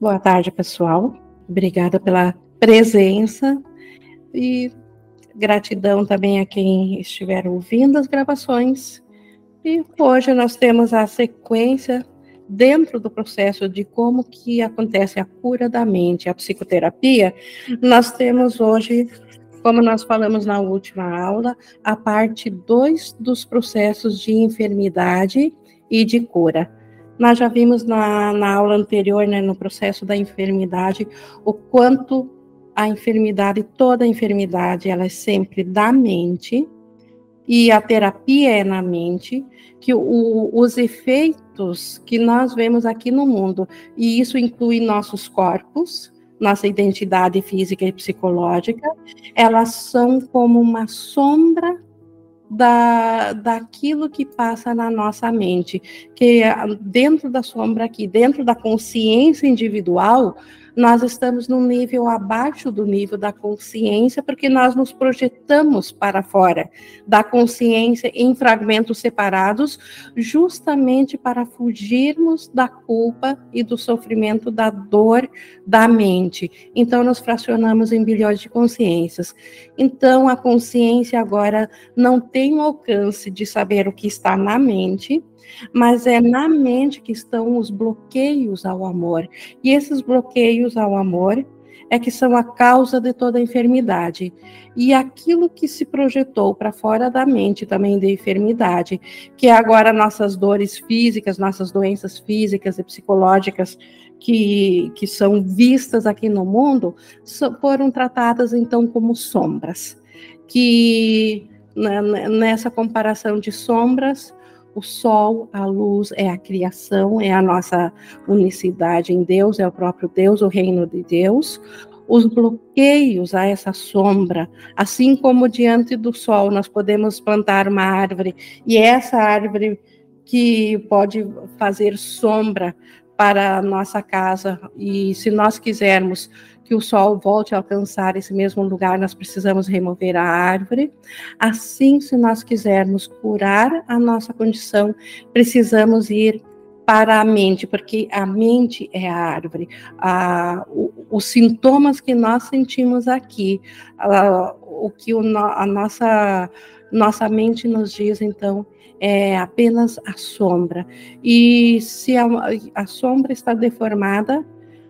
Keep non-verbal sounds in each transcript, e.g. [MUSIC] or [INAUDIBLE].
Boa tarde, pessoal. Obrigada pela presença e gratidão também a quem estiver ouvindo as gravações. E hoje nós temos a sequência dentro do processo de como que acontece a cura da mente, a psicoterapia. Nós temos hoje, como nós falamos na última aula, a parte 2 dos processos de enfermidade e de cura. Nós já vimos na, na aula anterior, né, no processo da enfermidade, o quanto a enfermidade, toda enfermidade, ela é sempre da mente, e a terapia é na mente, que o, os efeitos que nós vemos aqui no mundo, e isso inclui nossos corpos, nossa identidade física e psicológica, elas são como uma sombra da, daquilo que passa na nossa mente, que dentro da sombra aqui, dentro da consciência individual, nós estamos num nível abaixo do nível da consciência, porque nós nos projetamos para fora da consciência em fragmentos separados, justamente para fugirmos da culpa e do sofrimento da dor da mente. Então, nos fracionamos em bilhões de consciências. Então, a consciência agora não tem o alcance de saber o que está na mente, mas é na mente que estão os bloqueios ao amor. E esses bloqueios ao amor é que são a causa de toda a enfermidade. E aquilo que se projetou para fora da mente também de enfermidade, que é agora nossas dores físicas, nossas doenças físicas e psicológicas que, que são vistas aqui no mundo, foram tratadas então como sombras. Que né, nessa comparação de sombras, o sol, a luz é a criação, é a nossa unicidade em Deus, é o próprio Deus, o reino de Deus. Os bloqueios a essa sombra, assim como diante do sol nós podemos plantar uma árvore e essa árvore que pode fazer sombra para a nossa casa e se nós quisermos que o sol volte a alcançar esse mesmo lugar, nós precisamos remover a árvore. Assim, se nós quisermos curar a nossa condição, precisamos ir para a mente, porque a mente é a árvore. A, o, os sintomas que nós sentimos aqui, a, o que o, a nossa, nossa mente nos diz, então, é apenas a sombra. E se a, a sombra está deformada,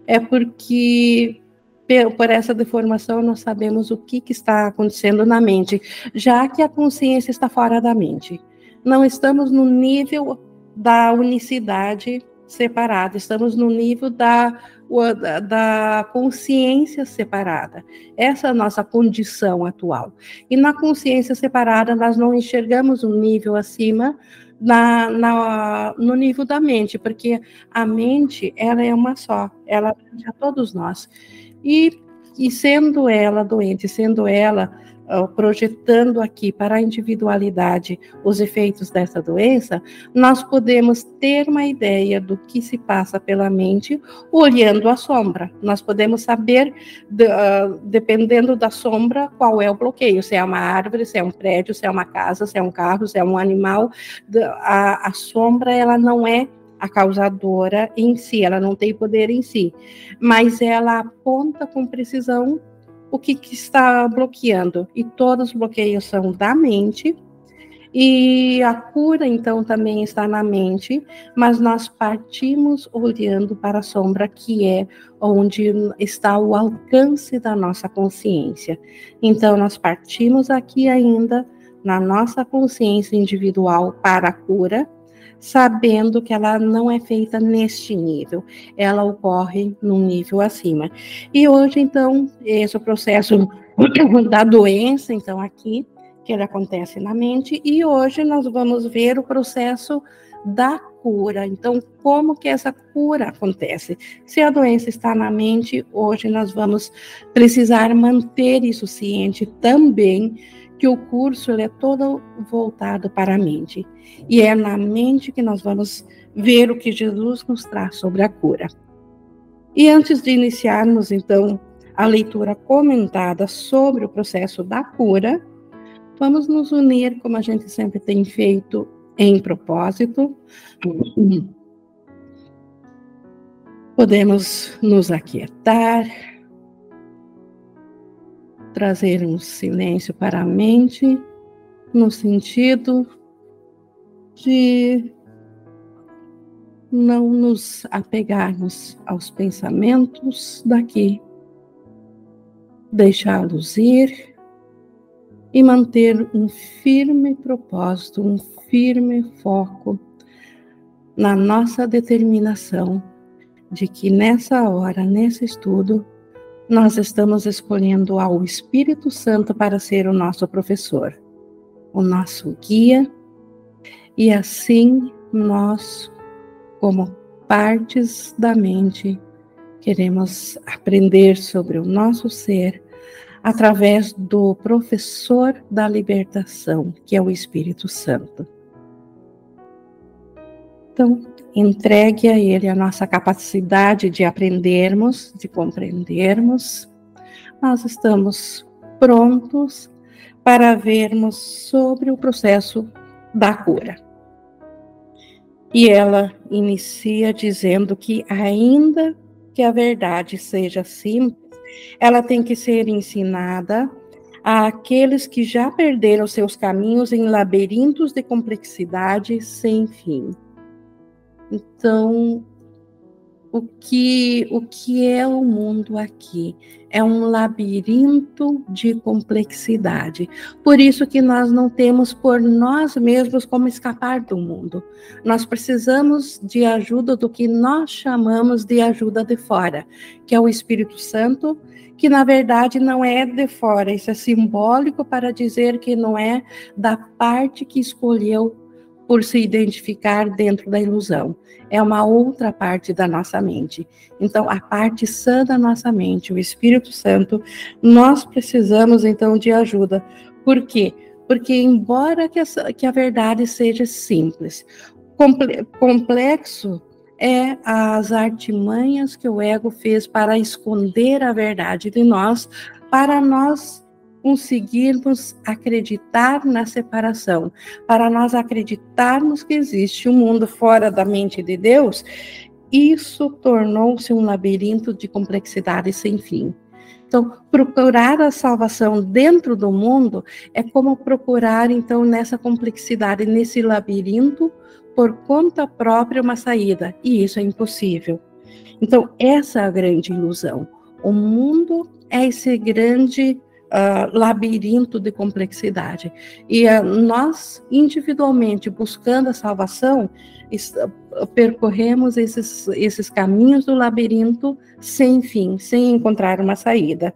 é porque por essa deformação, nós sabemos o que, que está acontecendo na mente, já que a consciência está fora da mente. Não estamos no nível da unicidade separada, estamos no nível da, da consciência separada. Essa é a nossa condição atual. E na consciência separada, nós não enxergamos um nível acima na, na, no nível da mente, porque a mente, ela é uma só, ela é a todos nós. E, e sendo ela doente, sendo ela projetando aqui para a individualidade os efeitos dessa doença, nós podemos ter uma ideia do que se passa pela mente olhando a sombra. Nós podemos saber, uh, dependendo da sombra, qual é o bloqueio: se é uma árvore, se é um prédio, se é uma casa, se é um carro, se é um animal. A, a sombra, ela não é a causadora em si, ela não tem poder em si, mas ela aponta com precisão o que, que está bloqueando. E todos os bloqueios são da mente, e a cura, então, também está na mente, mas nós partimos olhando para a sombra, que é onde está o alcance da nossa consciência. Então, nós partimos aqui ainda na nossa consciência individual para a cura, sabendo que ela não é feita neste nível, ela ocorre num nível acima. E hoje, então, esse é o processo [COUGHS] da doença, então, aqui, que ele acontece na mente, e hoje nós vamos ver o processo da cura. Então, como que essa cura acontece? Se a doença está na mente, hoje nós vamos precisar manter isso ciente também que o curso ele é todo voltado para a mente. E é na mente que nós vamos ver o que Jesus nos traz sobre a cura. E antes de iniciarmos, então, a leitura comentada sobre o processo da cura, vamos nos unir, como a gente sempre tem feito, em propósito. Podemos nos aquietar, trazer um silêncio para a mente, no sentido de não nos apegarmos aos pensamentos daqui, deixá-los ir e manter um firme propósito, um firme foco na nossa determinação de que nessa hora, nesse estudo, nós estamos escolhendo ao Espírito Santo para ser o nosso professor, o nosso guia, e assim nós, como partes da mente, queremos aprender sobre o nosso ser através do professor da libertação, que é o Espírito Santo. Então, entregue a Ele a nossa capacidade de aprendermos, de compreendermos. Nós estamos prontos para vermos sobre o processo da cura. E ela inicia dizendo que, ainda que a verdade seja simples, ela tem que ser ensinada àqueles que já perderam seus caminhos em labirintos de complexidade sem fim. Então, o que, o que é o mundo aqui? É um labirinto de complexidade. Por isso que nós não temos por nós mesmos como escapar do mundo. Nós precisamos de ajuda do que nós chamamos de ajuda de fora, que é o Espírito Santo, que na verdade não é de fora, isso é simbólico para dizer que não é da parte que escolheu por se identificar dentro da ilusão. É uma outra parte da nossa mente. Então, a parte sã da nossa mente, o Espírito Santo, nós precisamos então de ajuda. Por quê? Porque, embora que, essa, que a verdade seja simples, complexo é as artimanhas que o ego fez para esconder a verdade de nós, para nós conseguirmos acreditar na separação, para nós acreditarmos que existe um mundo fora da mente de Deus, isso tornou-se um labirinto de complexidade sem fim. Então, procurar a salvação dentro do mundo é como procurar, então, nessa complexidade, nesse labirinto, por conta própria, uma saída. E isso é impossível. Então, essa é a grande ilusão. O mundo é esse grande uh, labirinto de complexidade. E uh, nós, individualmente, buscando a salvação, percorremos esses, esses caminhos do labirinto sem fim, sem encontrar uma saída.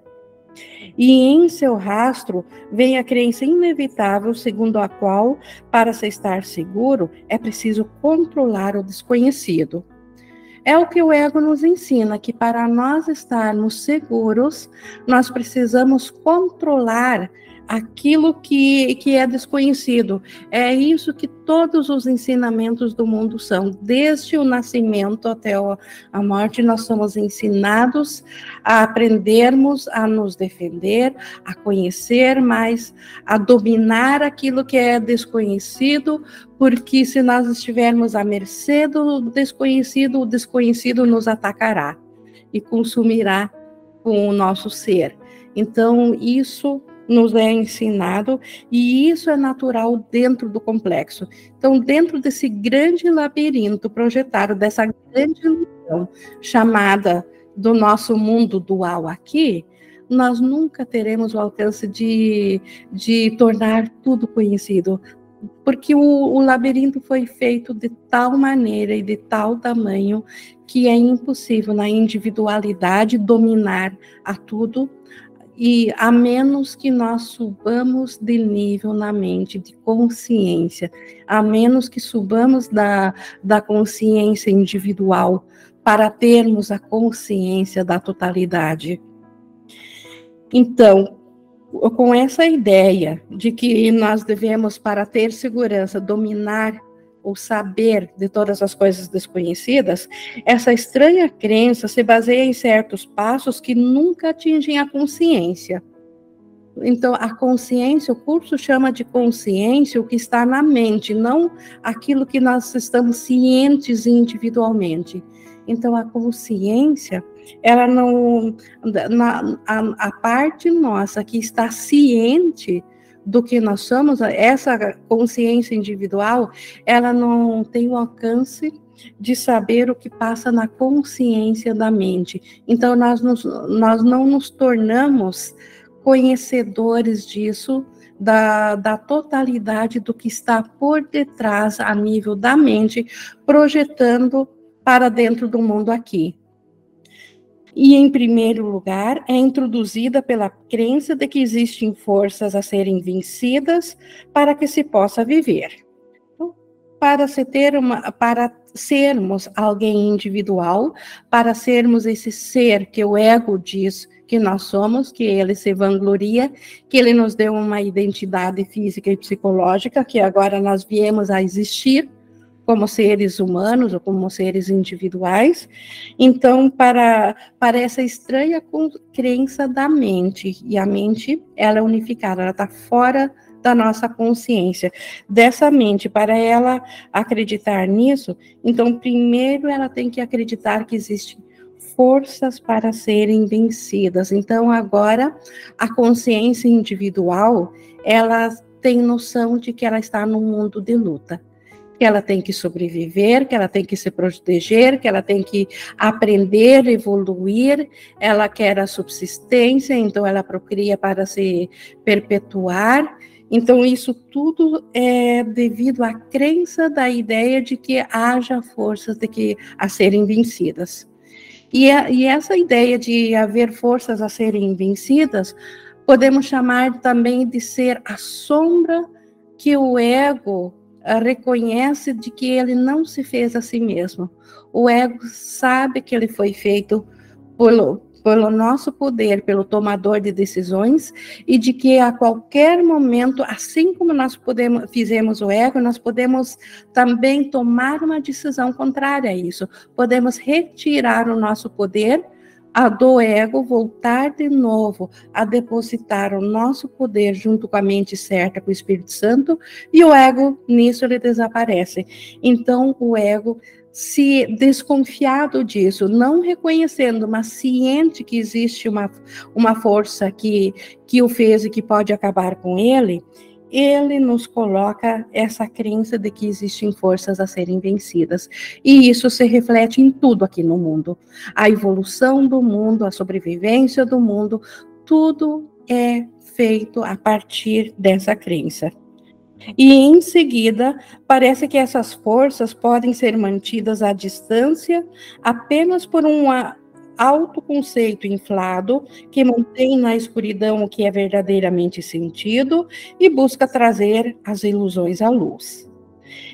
E em seu rastro vem a crença inevitável, segundo a qual, para se estar seguro, é preciso controlar o desconhecido. É o que o ego nos ensina, que para nós estarmos seguros, nós precisamos controlar aquilo que, que é desconhecido. É isso que todos os ensinamentos do mundo são. Desde o nascimento até a morte, nós somos ensinados a aprendermos a nos defender, a conhecer mais, a dominar aquilo que é desconhecido, porque se nós estivermos à mercê do desconhecido, o desconhecido nos atacará e consumirá com o nosso ser. Então, isso nos é ensinado e isso é natural dentro do complexo. Então, dentro desse grande labirinto projetado, dessa grande ilusão chamada do nosso mundo dual aqui, nós nunca teremos o alcance de, de tornar tudo conhecido, porque o, o labirinto foi feito de tal maneira e de tal tamanho que é impossível na individualidade dominar a tudo e a menos que nós subamos de nível na mente, de consciência, a menos que subamos da, da consciência individual para termos a consciência da totalidade. Então, com essa ideia de que nós devemos, para ter segurança, dominar o saber de todas as coisas desconhecidas, essa estranha crença se baseia em certos passos que nunca atingem a consciência. então, a consciência, o curso chama de consciência o que está na mente, não aquilo que nós estamos cientes individualmente. Então, a consciência, ela não. Na, a, a parte nossa que está ciente do que nós somos, essa consciência individual, ela não tem o alcance de saber o que passa na consciência da mente. Então, nós, nos, nós não nos tornamos conhecedores disso, da, da totalidade do que está por detrás a nível da mente, projetando para dentro do mundo aqui. E, em primeiro lugar, é introduzida pela crença de que existem forças a serem vencidas para que se possa viver. Então, para se ter uma, para sermos alguém individual, para sermos esse ser que o ego diz que nós somos, que ele se vangloria, que ele nos deu uma identidade física e psicológica, que agora nós viemos a existir como seres humanos ou como seres individuais. Então, para, para essa estranha crença da mente, e a mente, ela é unificada, ela está fora da nossa consciência, dessa mente, para ela acreditar nisso, então, primeiro ela tem que acreditar que existe forças para serem vencidas. Então, agora, a consciência individual, ela tem noção de que ela está num mundo de luta, que ela tem que sobreviver, que ela tem que se proteger, que ela tem que aprender, evoluir, ela quer a subsistência, então ela procria para se perpetuar. Então, isso tudo é devido à crença da ideia de que haja forças de que a serem vencidas. E, a, e essa ideia de haver forças a serem vencidas, podemos chamar também de ser a sombra que o ego reconhece de que ele não se fez a si mesmo. O ego sabe que ele foi feito pelo, pelo nosso poder, pelo tomador de decisões, e de que a qualquer momento, assim como nós podemos, fizemos o ego, nós podemos também tomar uma decisão contrária a isso. Podemos retirar o nosso poder a do ego voltar de novo a depositar o nosso poder junto com a mente certa, com o Espírito Santo, e o ego nisso ele desaparece. Então o ego se desconfiado disso, não reconhecendo, mas ciente que existe uma, uma força que, que o fez e que pode acabar com ele, ele nos coloca essa crença de que existem forças a serem vencidas. E isso se reflete em tudo aqui no mundo. A evolução do mundo, a sobrevivência do mundo, tudo é feito a partir dessa crença. E em seguida, parece que essas forças podem ser mantidas à distância apenas por um autoconceito inflado que mantém na escuridão o que é verdadeiramente sentido e busca trazer as ilusões à luz.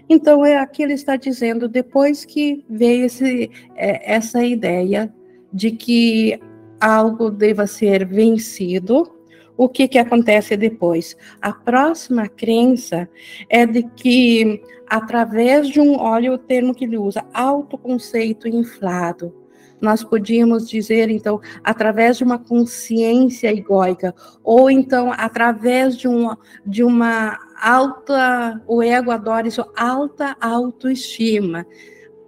Então, é aqui ele está dizendo, depois que veio esse, é, essa ideia de que algo deva ser vencido, o que, que acontece depois? A próxima crença é de que, através de um, olha o termo que ele usa, autoconceito inflado, nós podíamos dizer, então, através de uma consciência egóica, ou então através de uma, de uma alta, o ego adora isso, alta autoestima,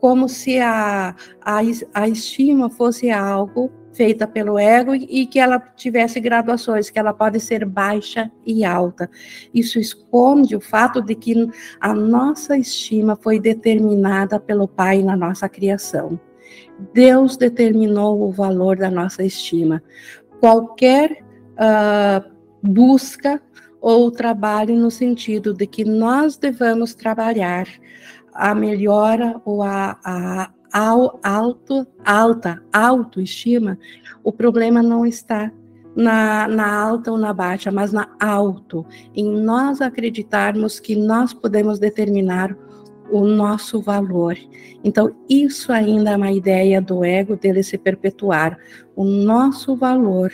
como se a, a, a estima fosse algo feita pelo ego e que ela tivesse graduações, que ela pode ser baixa e alta. Isso esconde o fato de que a nossa estima foi determinada pelo Pai na nossa criação. Deus determinou o valor da nossa estima. Qualquer uh, busca ou trabalho no sentido de que nós devamos trabalhar a melhora ou a, a alto, alta autoestima, o problema não está na, na alta ou na baixa, mas na alto, em nós acreditarmos que nós podemos determinar o nosso valor. Então, isso ainda é uma ideia do ego dele se perpetuar. O nosso valor,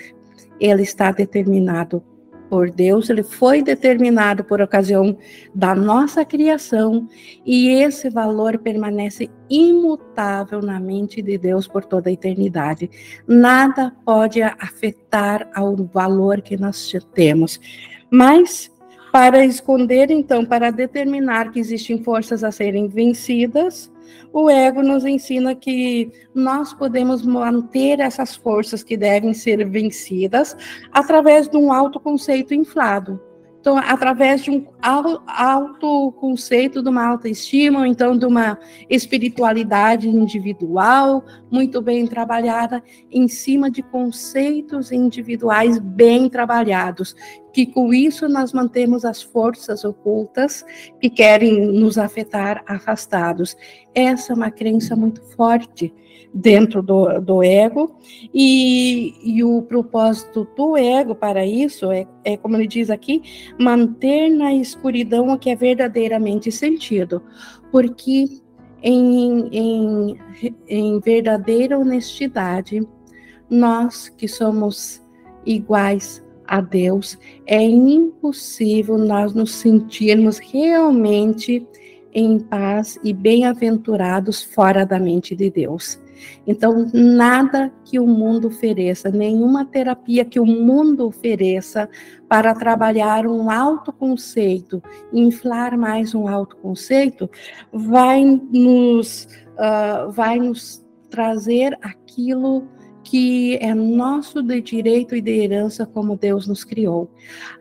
ele está determinado por Deus, ele foi determinado por ocasião da nossa criação e esse valor permanece imutável na mente de Deus por toda a eternidade. Nada pode afetar ao valor que nós temos. Mas para esconder, então, para determinar que existem forças a serem vencidas, o ego nos ensina que nós podemos manter essas forças que devem ser vencidas através de um autoconceito inflado. Então, através de um autoconceito, de uma autoestima, então de uma espiritualidade individual muito bem trabalhada, em cima de conceitos individuais bem trabalhados, que com isso nós mantemos as forças ocultas que querem nos afetar afastados. Essa é uma crença muito forte dentro do, do ego, e, e, o propósito do ego para isso é, é, como ele diz aqui, manter na escuridão o que é verdadeiramente sentido, porque em, em, em verdadeira honestidade, nós que somos iguais a Deus, é impossível nós nos sentirmos realmente em paz e bem-aventurados fora da mente de Deus. Então, nada que o mundo ofereça, nenhuma terapia que o mundo ofereça para trabalhar um autoconceito, inflar mais um autoconceito, vai nos, uh, vai nos trazer aquilo que é nosso de direito e de herança como Deus nos criou.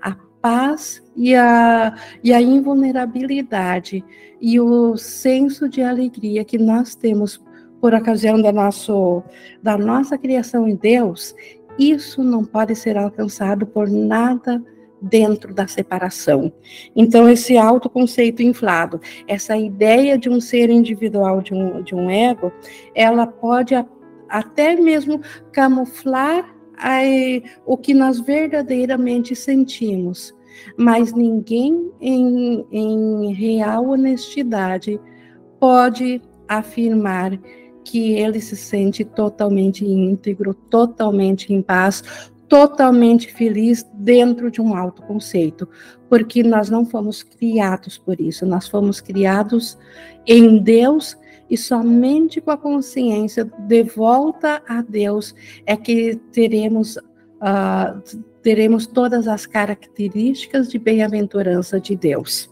A paz e a, e a invulnerabilidade e o senso de alegria que nós temos por ocasião da, nosso, da nossa criação em Deus, isso não pode ser alcançado por nada dentro da separação. Então, esse autoconceito inflado, essa ideia de um ser individual, de um, de um ego, ela pode a, até mesmo camuflar a, o que nós verdadeiramente sentimos. Mas ninguém em, em real honestidade pode afirmar que ele se sente totalmente íntegro, totalmente em paz, totalmente feliz dentro de um autoconceito, porque nós não fomos criados por isso, nós fomos criados em Deus e somente com a consciência de volta a Deus é que teremos uh, teremos todas as características de bem-aventurança de Deus.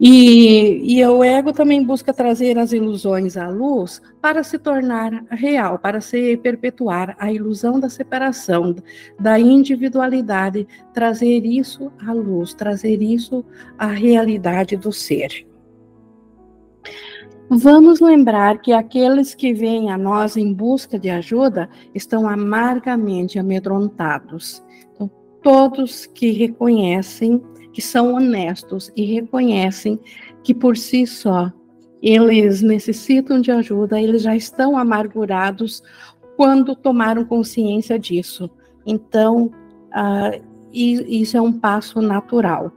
E, e o ego também busca trazer as ilusões à luz para se tornar real, para se perpetuar a ilusão da separação, da individualidade, trazer isso à luz, trazer isso à realidade do ser. Vamos lembrar que aqueles que vêm a nós em busca de ajuda estão amargamente amedrontados. Então, todos que reconhecem que são honestos e reconhecem que por si só eles necessitam de ajuda, eles já estão amargurados quando tomaram consciência disso. Então, uh, isso é um passo natural.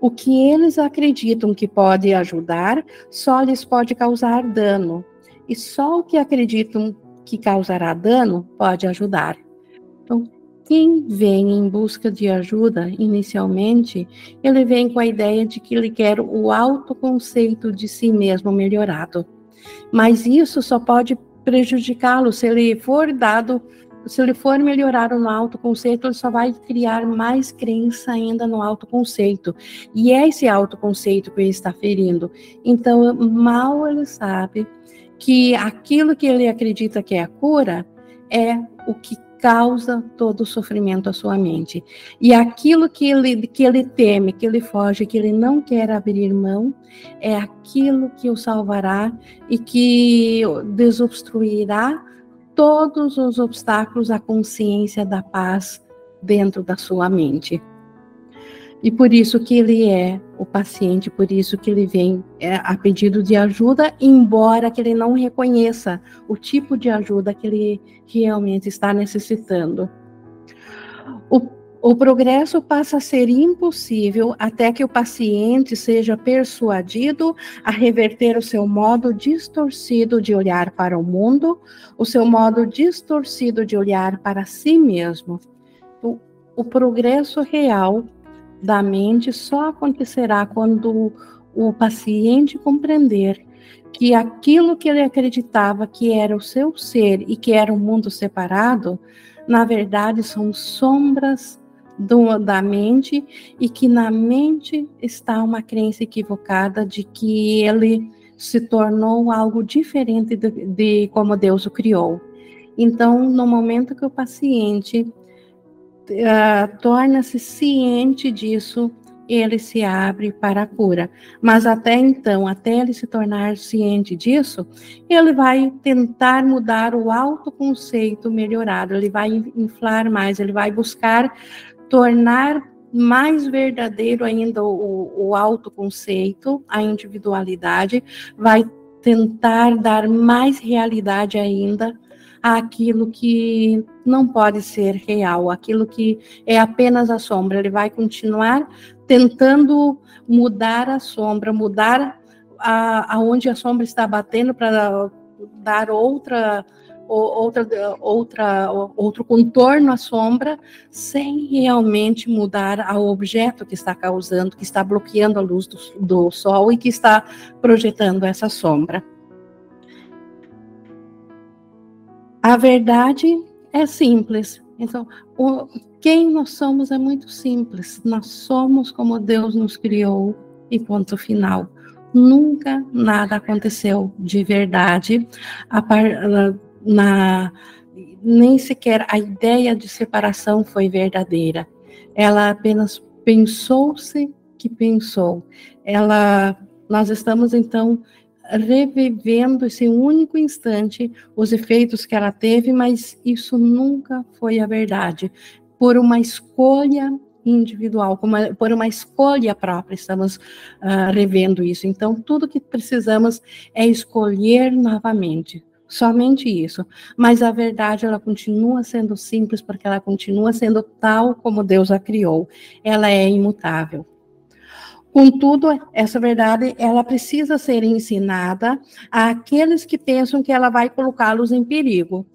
O que eles acreditam que pode ajudar só lhes pode causar dano. E só o que acreditam que causará dano pode ajudar. Quem vem em busca de ajuda, inicialmente, ele vem com a ideia de que ele quer o autoconceito de si mesmo melhorado. Mas isso só pode prejudicá-lo se ele for dado, se ele for melhorar no autoconceito, ele só vai criar mais crença ainda no autoconceito. E é esse autoconceito que ele está ferindo. Então, mal ele sabe que aquilo que ele acredita que é a cura é o que causa todo o sofrimento à sua mente. E aquilo que ele, que ele teme, que ele foge, que ele não quer abrir mão, é aquilo que o salvará e que desobstruirá todos os obstáculos à consciência da paz dentro da sua mente. E por isso que ele é o paciente, por isso que ele vem é, a pedido de ajuda, embora que ele não reconheça o tipo de ajuda que ele realmente está necessitando. O, o progresso passa a ser impossível até que o paciente seja persuadido a reverter o seu modo distorcido de olhar para o mundo, o seu modo distorcido de olhar para si mesmo o progresso real da mente só acontecerá quando o paciente compreender que aquilo que ele acreditava que era o seu ser e que era um mundo separado, na verdade são sombras do, da mente e que na mente está uma crença equivocada de que ele se tornou algo diferente de, de como Deus o criou. Então, no momento que o paciente uh, torna-se ciente disso, ele se abre para a cura. Mas até então, até ele se tornar ciente disso, ele vai tentar mudar o autoconceito melhorado, ele vai inflar mais, ele vai buscar tornar mais verdadeiro ainda o, o autoconceito, a individualidade, vai tentar dar mais realidade ainda àquilo que não pode ser real, aquilo que é apenas a sombra. Ele vai continuar tentando mudar a sombra, mudar a, aonde a sombra está batendo para dar outra outra, outra, outro contorno à sombra, sem realmente mudar ao objeto que está causando, que está bloqueando a luz do, do sol e que está projetando essa sombra. A verdade é simples. Então, o, quem nós somos é muito simples. Nós somos como Deus nos criou e ponto final. Nunca nada aconteceu de verdade. Par, na, nem sequer a ideia de separação foi verdadeira. Ela apenas pensou-se que pensou. Ela, nós estamos então revivendo esse único instante os efeitos que ela teve, mas isso nunca foi a verdade por uma escolha individual, uma, por uma escolha própria, estamos uh, revendo isso. Então, tudo que precisamos é escolher novamente, somente isso. Mas a verdade, ela continua sendo simples, porque ela continua sendo tal como Deus a criou. Ela é imutável. Contudo, essa verdade, ela precisa ser ensinada àqueles que pensam que ela vai colocá-los em perigo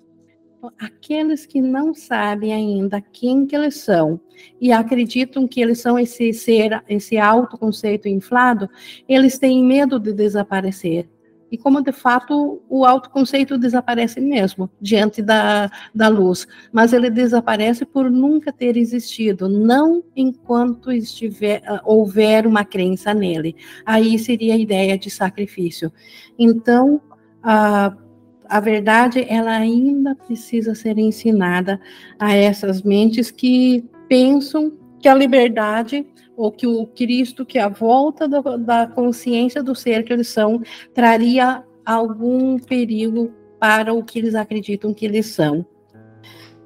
aqueles que não sabem ainda quem que eles são e acreditam que eles são esse ser, esse autoconceito inflado, eles têm medo de desaparecer. E como de fato o autoconceito desaparece mesmo diante da, da luz, mas ele desaparece por nunca ter existido, não enquanto estiver houver uma crença nele. Aí seria a ideia de sacrifício. Então, uh, a verdade ela ainda precisa ser ensinada a essas mentes que pensam que a liberdade ou que o Cristo, que a volta da, da consciência do ser que eles são, traria algum perigo para o que eles acreditam que eles são.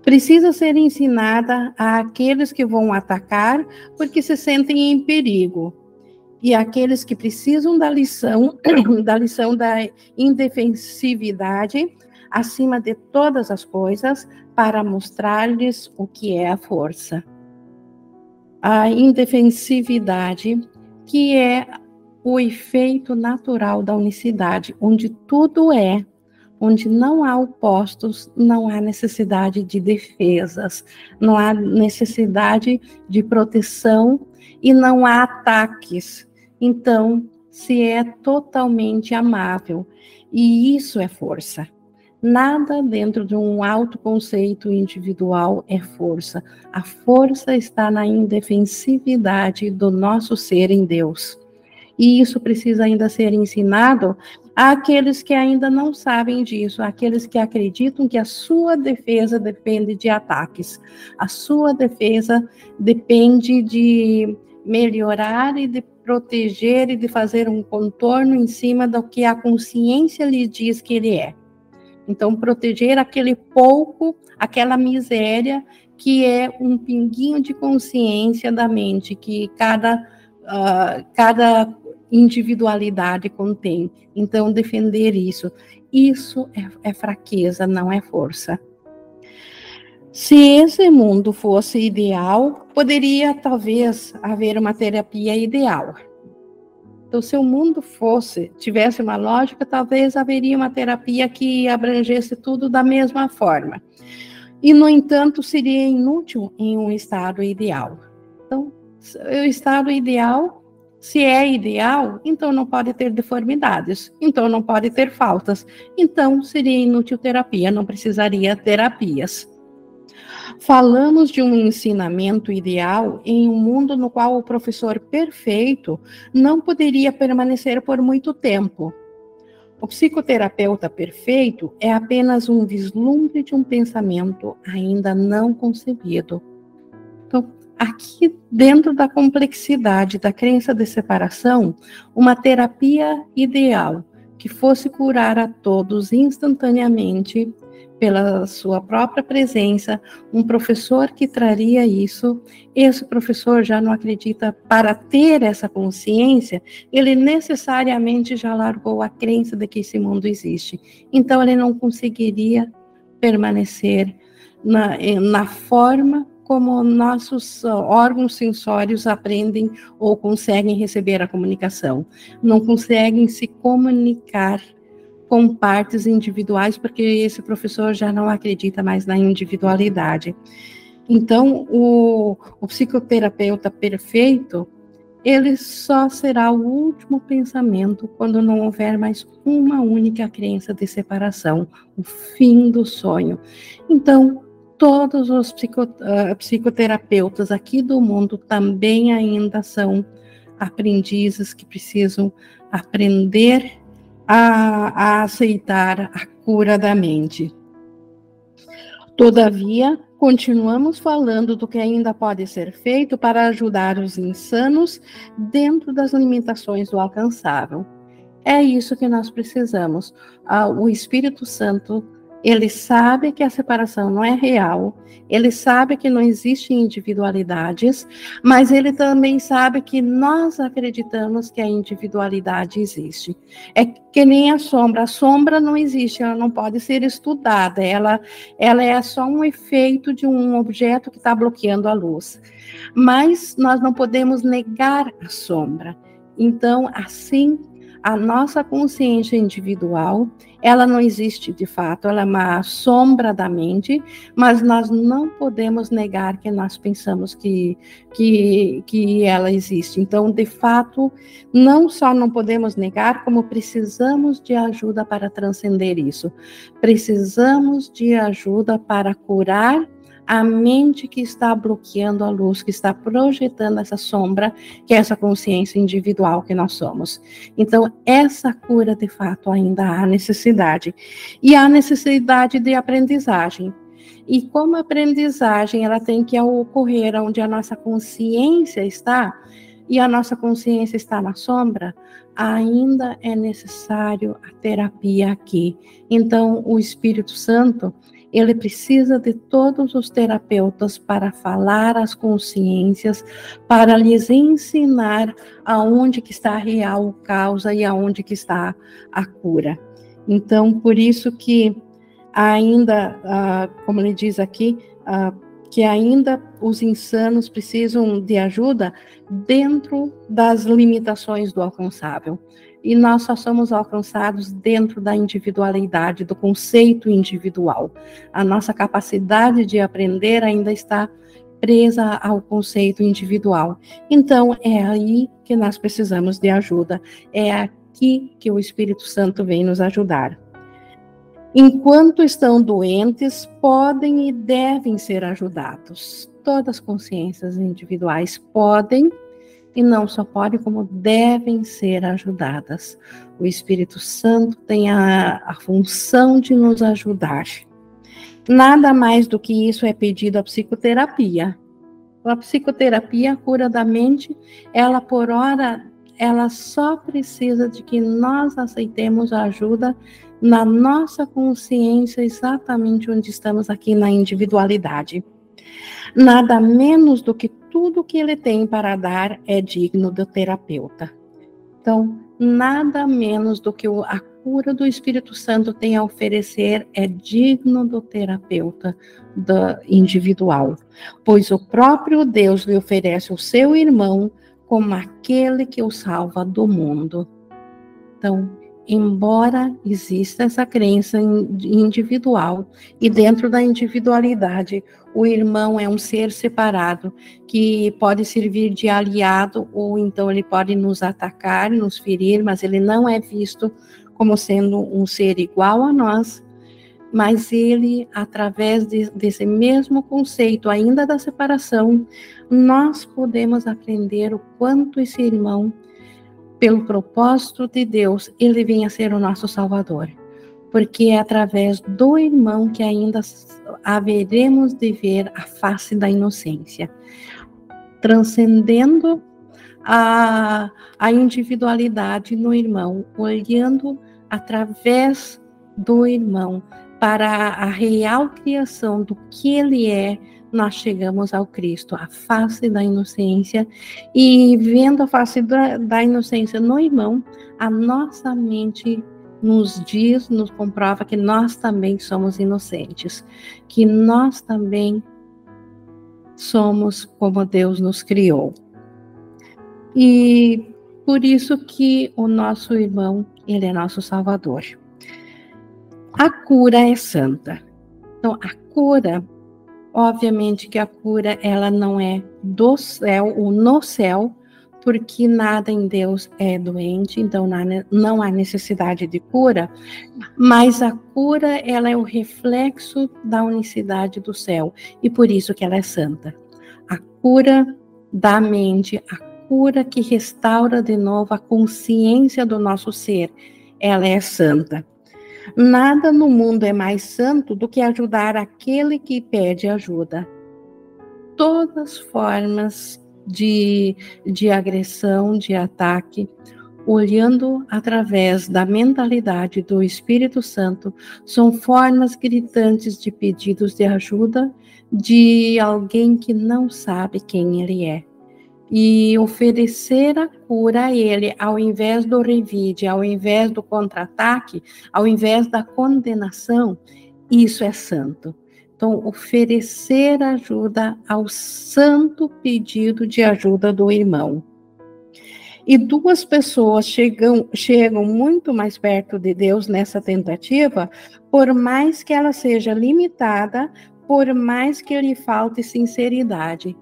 Precisa ser ensinada àqueles que vão atacar porque se sentem em perigo e aqueles que precisam da lição, [CLEARS THROAT] da lição da indefensividade, acima de todas as coisas, para mostrar-lhes o que é a força. A indefensividade, que é o efeito natural da unicidade, onde tudo é, onde não há opostos, não há necessidade de defesas, não há necessidade de proteção e não há ataques então se é totalmente amável. E isso é força. Nada dentro de um autoconceito individual é força. A força está na indefensividade do nosso ser em Deus. E isso precisa ainda ser ensinado àqueles que ainda não sabem disso, àqueles que acreditam que a sua defesa depende de ataques. A sua defesa depende de melhorar e de proteger e de fazer um contorno em cima do que a consciência lhe diz que ele é. Então, proteger aquele pouco, aquela miséria que é um pinguinho de consciência da mente que cada, uh, cada individualidade contém. Então, defender isso. Isso é, é fraqueza, não é força. Se esse mundo fosse ideal, poderia talvez haver uma terapia ideal. Então, se o mundo fosse, tivesse uma lógica, talvez haveria uma terapia que abrangesse tudo da mesma forma. e, no entanto, seria inútil em um estado ideal. Então, o estado ideal, se é ideal, então não pode ter deformidades, então não pode ter faltas, então seria inútil terapia, não precisaria terapias. Falamos de um ensinamento ideal em um mundo no qual o professor perfeito não poderia permanecer por muito tempo. O psicoterapeuta perfeito é apenas um vislumbre de um pensamento ainda não concebido. Então, aqui dentro da complexidade da crença de separação, uma terapia ideal que fosse curar a todos instantaneamente pela sua própria presença, um professor que traria isso, esse professor já não acredita para ter essa consciência, ele necessariamente já largou a crença de que esse mundo existe. Então ele não conseguiria permanecer na, na forma como nossos órgãos sensórios aprendem ou conseguem receber a comunicação. Não conseguem se comunicar com partes individuais, porque esse professor já não acredita mais na individualidade. Então, o, o psicoterapeuta perfeito, ele só será o último pensamento quando não houver mais uma única crença de separação, o fim do sonho. Então, todos os psico, uh, psicoterapeutas aqui do mundo também ainda são aprendizes que precisam aprender a, a aceitar a cura da mente. Todavia, continuamos falando do que ainda pode ser feito para ajudar os insanos dentro das limitações do alcançável. É isso que nós precisamos. Ah, o Espírito Santo ele sabe que a separação não é real, ele sabe que não existem individualidades, mas ele também sabe que nós acreditamos que a individualidade existe. É que nem a sombra, a sombra não existe, ela não pode ser estudada, ela, ela é só um efeito de um objeto que está bloqueando a luz. Mas nós não podemos negar a sombra. Então, assim a nossa consciência individual, ela não existe de fato, ela é uma sombra da mente, mas nós não podemos negar que nós pensamos que, que, que ela existe. Então, de fato, não só não podemos negar, como precisamos de ajuda para transcender isso. Precisamos de ajuda para curar a mente que está bloqueando a luz, que está projetando essa sombra, que é essa consciência individual que nós somos. Então, essa cura, de fato, ainda há necessidade. E há necessidade de aprendizagem. E como a aprendizagem ela tem que ocorrer onde a nossa consciência está, e a nossa consciência está na sombra, ainda é necessário a terapia aqui. Então, o Espírito Santo, ele precisa de todos os terapeutas para falar às consciências, para lhes ensinar aonde que está a real causa e aonde que está a cura. Então, por isso que ainda, ah, como ele diz aqui, ah, que ainda os insanos precisam de ajuda dentro das limitações do alcançável e nós só somos alcançados dentro da individualidade, do conceito individual. A nossa capacidade de aprender ainda está presa ao conceito individual. Então, é aí que nós precisamos de ajuda. É aqui que o Espírito Santo vem nos ajudar. Enquanto estão doentes, podem e devem ser ajudados. Todas as consciências individuais podem e não só podem, como devem ser ajudadas. O Espírito Santo tem a, a função de nos ajudar. Nada mais do que isso é pedido à psicoterapia. A psicoterapia, a cura da mente, ela por hora, ela só precisa de que nós aceitemos a ajuda na nossa consciência, exatamente onde estamos aqui na individualidade. Nada menos do que tudo que ele tem para dar é digno do terapeuta. Então, nada menos do que a cura do Espírito Santo tem a oferecer é digno do terapeuta do individual, pois o próprio Deus lhe oferece o seu irmão como aquele que o salva do mundo. Então, embora exista essa crença individual e dentro da individualidade, o irmão é um ser separado que pode servir de aliado ou então ele pode nos atacar, nos ferir, mas ele não é visto como sendo um ser igual a nós, mas ele, através de, desse mesmo conceito, ainda da separação, nós podemos aprender o quanto esse irmão pelo propósito de Deus, ele vem a ser o nosso Salvador. Porque é através do irmão que ainda haveremos de ver a face da inocência, transcendendo a, a individualidade no irmão, olhando através do irmão para a real criação do que ele é, nós chegamos ao Cristo, a face da inocência, e vendo a face da, da inocência no irmão, a nossa mente nos diz, nos comprova que nós também somos inocentes, que nós também somos como Deus nos criou. E por isso que o nosso irmão, ele é nosso salvador. A cura é santa. Então, a cura Obviamente que a cura ela não é do céu ou no céu, porque nada em Deus é doente, então não há necessidade de cura, mas a cura ela é o reflexo da unicidade do céu e por isso que ela é santa. A cura da mente, a cura que restaura de novo a consciência do nosso ser, ela é santa. Nada no mundo é mais santo do que ajudar aquele que pede ajuda. Todas as formas de, de agressão, de ataque, olhando através da mentalidade do Espírito Santo, são formas gritantes de pedidos de ajuda de alguém que não sabe quem ele é e oferecer a cura a ele, ao invés do revide, ao invés do contra-ataque, ao invés da condenação, isso é santo. Então, oferecer ajuda ao santo pedido de ajuda do irmão. E duas pessoas chegam, chegam muito mais perto de Deus nessa tentativa, por mais que ela seja limitada, por mais que lhe falte sinceridade.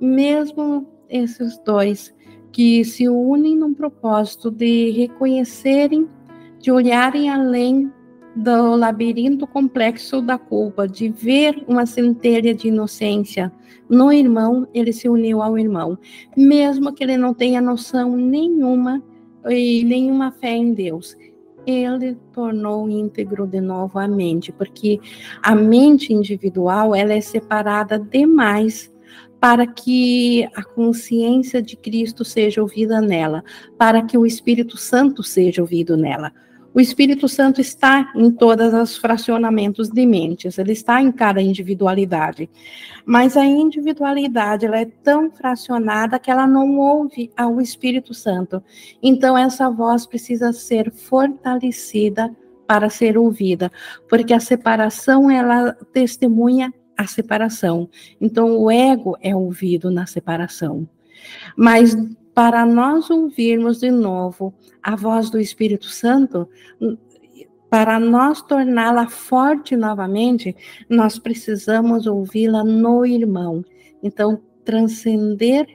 Mesmo esses dois que se unem num propósito de reconhecerem, de olharem além do labirinto complexo da culpa, de ver uma centelha de inocência no irmão, ele se uniu ao irmão, mesmo que ele não tenha noção nenhuma e nenhuma fé em Deus. Ele tornou íntegro de novo a mente, porque a mente individual ela é separada demais para que a consciência de Cristo seja ouvida nela, para que o Espírito Santo seja ouvido nela. O Espírito Santo está em todos os fracionamentos de mentes, ele está em cada individualidade. Mas a individualidade ela é tão fracionada que ela não ouve ao Espírito Santo. Então essa voz precisa ser fortalecida para ser ouvida, porque a separação ela testemunha a separação. Então, o ego é ouvido na separação. Mas para nós ouvirmos de novo a voz do Espírito Santo, para nós torná-la forte novamente, nós precisamos ouvi-la no irmão. Então, transcender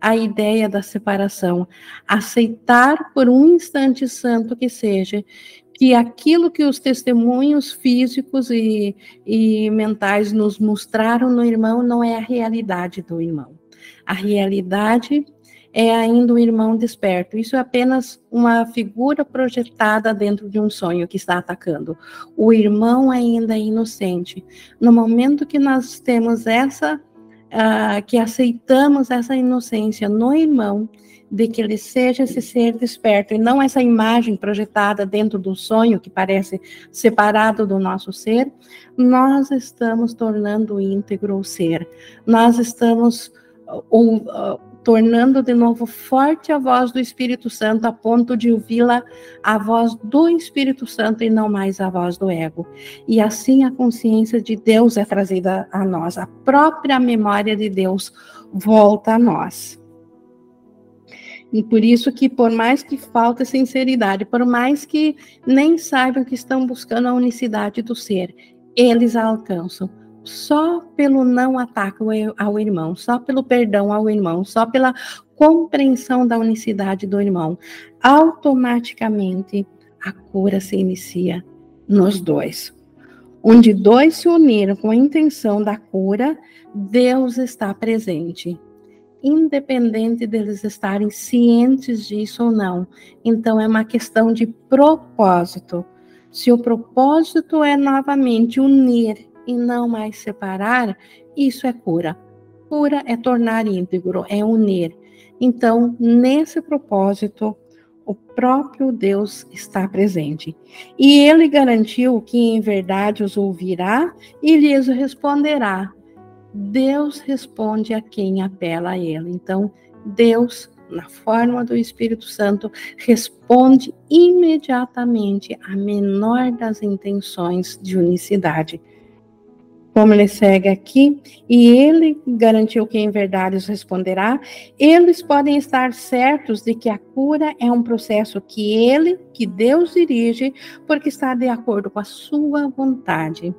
a ideia da separação, aceitar por um instante santo que seja que aquilo que os testemunhos físicos e, e mentais nos mostraram no irmão não é a realidade do irmão. A realidade é ainda o irmão desperto. Isso é apenas uma figura projetada dentro de um sonho que está atacando. O irmão ainda é inocente. No momento que nós temos essa, uh, que aceitamos essa inocência no irmão, de que ele seja esse ser desperto e não essa imagem projetada dentro do sonho que parece separado do nosso ser, nós estamos tornando íntegro o ser. Nós estamos ou, uh, tornando de novo forte a voz do Espírito Santo a ponto de ouvi-la a voz do Espírito Santo e não mais a voz do ego. E assim a consciência de Deus é trazida a nós, a própria memória de Deus volta a nós. E por isso que, por mais que falte sinceridade, por mais que nem saibam que estão buscando a unicidade do ser, eles a alcançam só pelo não ataque ao irmão, só pelo perdão ao irmão, só pela compreensão da unicidade do irmão. Automaticamente a cura se inicia nos dois. Onde dois se uniram com a intenção da cura, Deus está presente independente deles estarem cientes disso ou não. Então, é uma questão de propósito. Se o propósito é novamente unir e não mais separar, isso é cura. Cura é tornar íntegro, é unir. Então, nesse propósito, o próprio Deus está presente. E ele garantiu que em verdade os ouvirá e lhes responderá. Deus responde a quem apela a ele. Então, Deus, na forma do Espírito Santo, responde imediatamente à menor das intenções de unicidade. Como ele segue aqui, e ele garantiu que em verdade os responderá, eles podem estar certos de que a cura é um processo que ele, que Deus dirige, porque está de acordo com a sua vontade.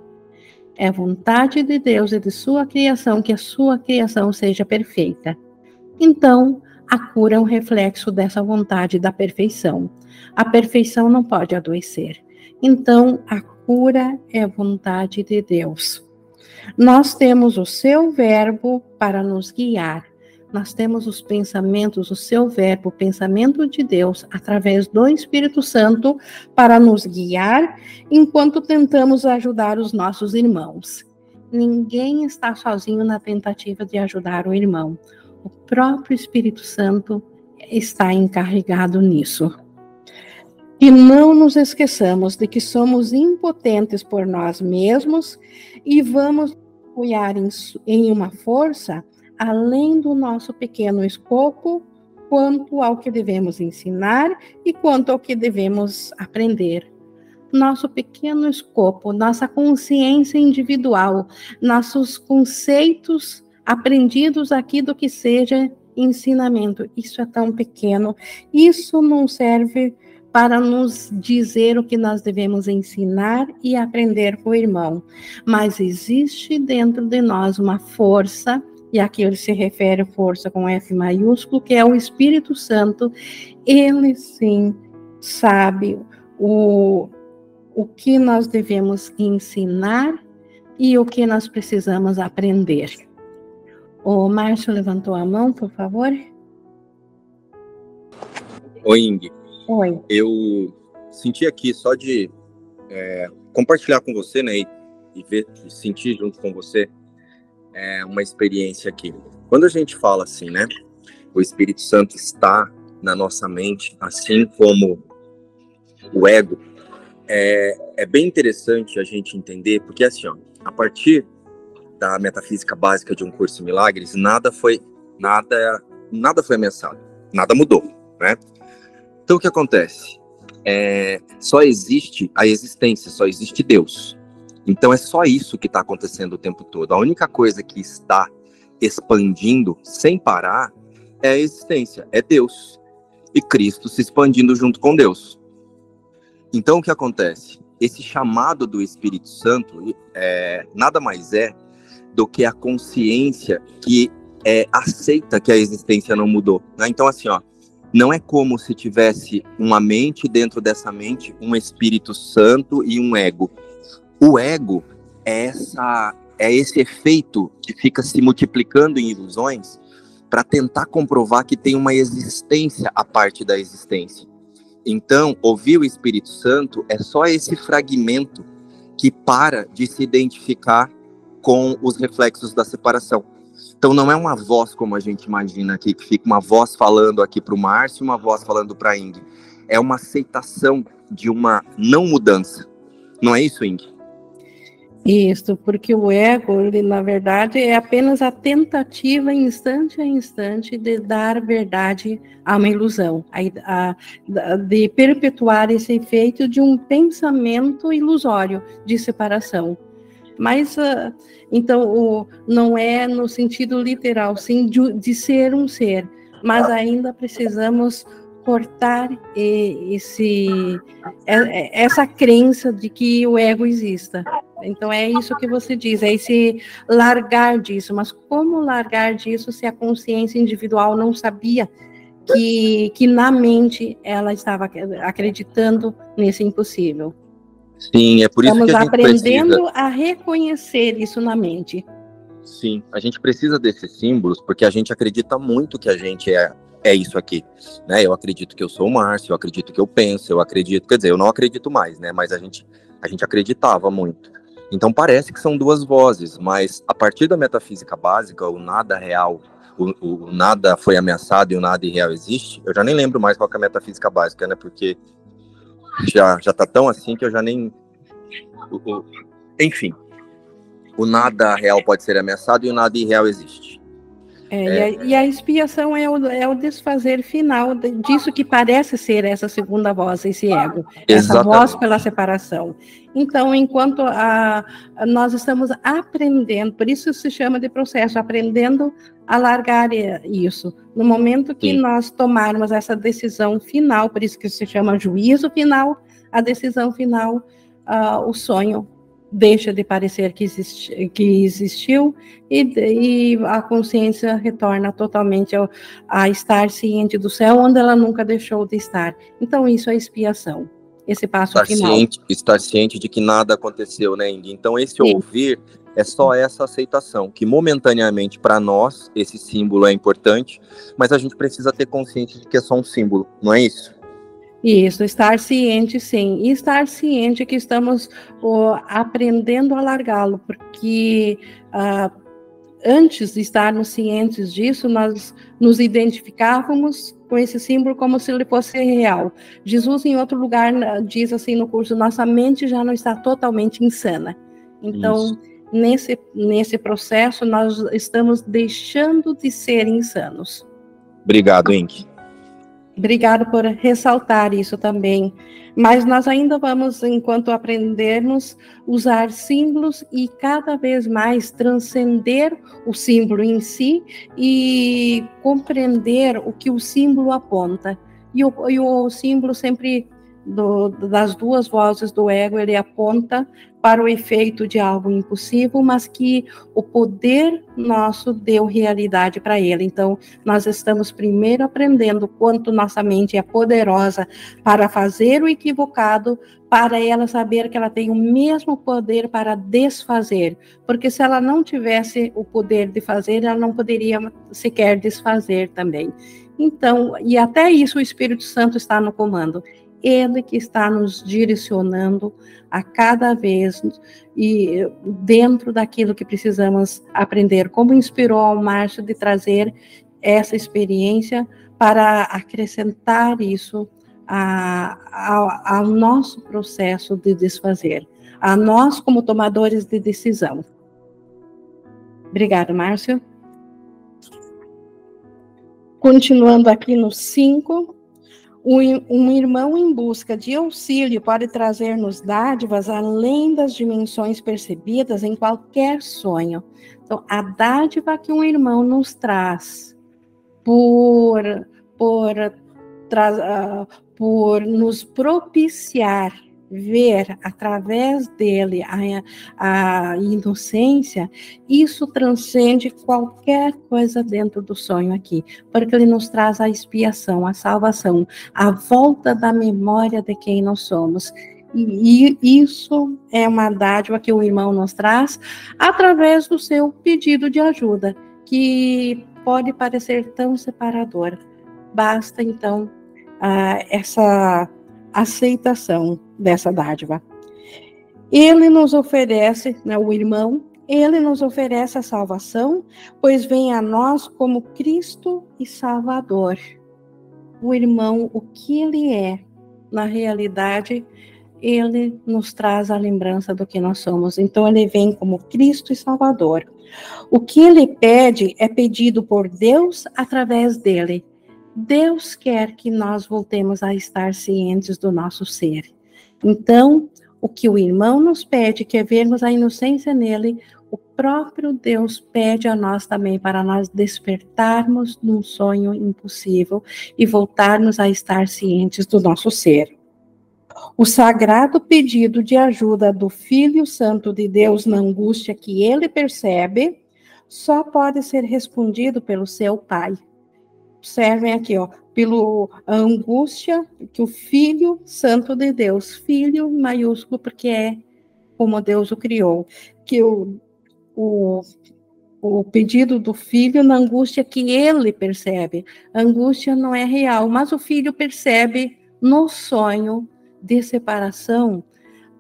É vontade de Deus e de sua criação que a sua criação seja perfeita. Então, a cura é um reflexo dessa vontade da perfeição. A perfeição não pode adoecer. Então, a cura é vontade de Deus. Nós temos o seu verbo para nos guiar nós temos os pensamentos, o seu verbo, o pensamento de Deus, através do Espírito Santo, para nos guiar enquanto tentamos ajudar os nossos irmãos. Ninguém está sozinho na tentativa de ajudar o irmão. O próprio Espírito Santo está encarregado nisso. E não nos esqueçamos de que somos impotentes por nós mesmos e vamos apoiar em, em uma força além do nosso pequeno escopo, quanto ao que devemos ensinar e quanto ao que devemos aprender. Nosso pequeno escopo, nossa consciência individual, nossos conceitos aprendidos aqui do que seja ensinamento. Isso é tão pequeno. Isso não serve para nos dizer o que nós devemos ensinar e aprender com o irmão. Mas existe dentro de nós uma força e aqui ele se refere força com F maiúsculo, que é o Espírito Santo, ele sim sabe o, o que nós devemos ensinar e o que nós precisamos aprender. O Márcio levantou a mão, por favor. Oi, Ing. Oi. Eu senti aqui só de é, compartilhar com você, né, e, ver, e sentir junto com você é, uma experiência aqui. Quando a gente fala assim, né? O Espírito Santo está na nossa mente, assim como o ego. É, é bem interessante a gente entender, porque assim, ó, a partir da metafísica básica de um curso de milagres, nada foi nada nada foi ameaçado, nada mudou, né? Então o que acontece? É, só existe a existência, só existe Deus. Então é só isso que está acontecendo o tempo todo. A única coisa que está expandindo sem parar é a existência, é Deus. E Cristo se expandindo junto com Deus. Então o que acontece? Esse chamado do Espírito Santo é, nada mais é do que a consciência que é, aceita que a existência não mudou. Né? Então, assim, ó, não é como se tivesse uma mente dentro dessa mente, um Espírito Santo e um ego. O ego é, essa, é esse efeito que fica se multiplicando em ilusões para tentar comprovar que tem uma existência a parte da existência. Então, ouvir o Espírito Santo é só esse fragmento que para de se identificar com os reflexos da separação. Então, não é uma voz como a gente imagina aqui, que fica uma voz falando aqui para o Márcio uma voz falando para a Ing. É uma aceitação de uma não mudança. Não é isso, Ing? Isso, porque o ego, ele, na verdade, é apenas a tentativa, instante a instante, de dar verdade a uma ilusão, a, a, de perpetuar esse efeito de um pensamento ilusório de separação. Mas, uh, então, não é no sentido literal, sim, de, de ser um ser, mas ainda precisamos cortar esse essa crença de que o ego exista. Então é isso que você diz, é esse largar disso. Mas como largar disso se a consciência individual não sabia que, que na mente ela estava acreditando nesse impossível? Sim, é por isso Estamos que a gente aprendendo precisa... a reconhecer isso na mente. Sim, a gente precisa desses símbolos porque a gente acredita muito que a gente é é isso aqui, né? Eu acredito que eu sou o Márcio, eu acredito que eu penso, eu acredito, quer dizer, eu não acredito mais, né? Mas a gente a gente acreditava muito. Então parece que são duas vozes, mas a partir da metafísica básica, o nada real, o, o nada foi ameaçado e o nada irreal existe. Eu já nem lembro mais qual é a metafísica básica, né? Porque já já tá tão assim que eu já nem o, o, enfim, o nada real pode ser ameaçado e o nada irreal existe. É, é, e, a, e, a, expiação é o, é o desfazer final disso que parece ser essa segunda voz, esse ego, essa voz pela separação. Então, enquanto a, nós estamos aprendendo, por isso se chama de processo, aprendendo a largar isso. No momento que Sim. nós tomarmos essa decisão final, por isso que se chama juízo final, a decisão final, uh, o sonho deixa de parecer que, existe, que existiu e, e, a consciência retorna totalmente ao, a estar ciente do céu, onde ela nunca deixou de estar. Então, isso é expiação, esse passo estar final. Ciente, estar ciente de que nada aconteceu, né, Indy? Então, esse Sim. ouvir é só essa aceitação, que momentaneamente para nós esse símbolo é importante, mas a gente precisa ter consciência de que é só um símbolo, não é isso? Isso, estar ciente, sim. E estar ciente que estamos aprendendo a largá-lo, porque uh, antes de estarmos cientes disso, nós nos identificávamos com esse símbolo como se ele fosse real. Jesus, em outro lugar, diz assim no curso: nossa mente já não está totalmente insana. Então, nesse, nesse processo, nós estamos deixando de ser insanos. Obrigado, Ink. Obrigado por ressaltar isso também. Mas nós ainda vamos, enquanto aprendermos, usar símbolos e cada vez mais transcender o símbolo em si e compreender o que o símbolo aponta. E o, e o símbolo sempre do, das duas vozes do ego, ele aponta para o efeito de algo impossível, mas que o poder nosso deu realidade para ele. Então, nós estamos primeiro aprendendo quanto nossa mente é poderosa para fazer o equivocado, para ela saber que ela tem o mesmo poder para desfazer, porque se ela não tivesse o poder de fazer, ela não poderia sequer desfazer também. Então, e até isso o Espírito Santo está no comando. Ele que está nos direcionando a cada vez e dentro daquilo que precisamos aprender, como inspirou ao Márcio de trazer essa experiência para acrescentar isso a, a, ao nosso processo de desfazer, a nós como tomadores de decisão. Obrigada, Márcio. Continuando aqui no 5, um irmão em busca de auxílio pode trazer-nos dádivas além das dimensões percebidas em qualquer sonho. Então, a dádiva que um irmão nos traz por, por, tra, por nos propiciar ver através dele a, a inocência, isso transcende qualquer coisa dentro do sonho aqui, porque ele nos traz a expiação, a salvação, a volta da memória de quem nós somos. E, e isso é uma dádiva que o irmão nos traz através do seu pedido de ajuda, que pode parecer tão separador. Basta então uh, essa aceitação dessa dádiva. Ele nos oferece, né, o irmão, ele nos oferece a salvação, pois vem a nós como Cristo e Salvador. O irmão, o que ele é, na realidade, ele nos traz a lembrança do que nós somos. Então, ele vem como Cristo e Salvador. O que ele pede é pedido por Deus através dele. Deus quer que nós voltemos a estar cientes do nosso ser. Então, o que o irmão nos pede, que é vermos a inocência nele, o próprio Deus pede a nós também para nós despertarmos num sonho impossível e voltarmos a estar cientes do nosso ser. O sagrado pedido de ajuda do Filho Santo de Deus na angústia que ele percebe só pode ser respondido pelo seu Pai. Observem aqui, ó, pelo angústia que o Filho Santo de Deus, Filho maiúsculo porque é como Deus o criou, que o, o, o pedido do filho na angústia que ele percebe. A angústia não é real, mas o filho percebe no sonho de separação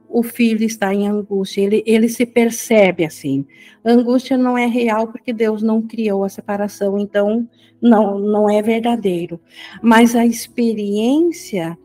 o filho está em angústia, ele, ele se percebe assim. Angústia não é real porque Deus não criou a separação, então não, não é verdadeiro. Mas a experiência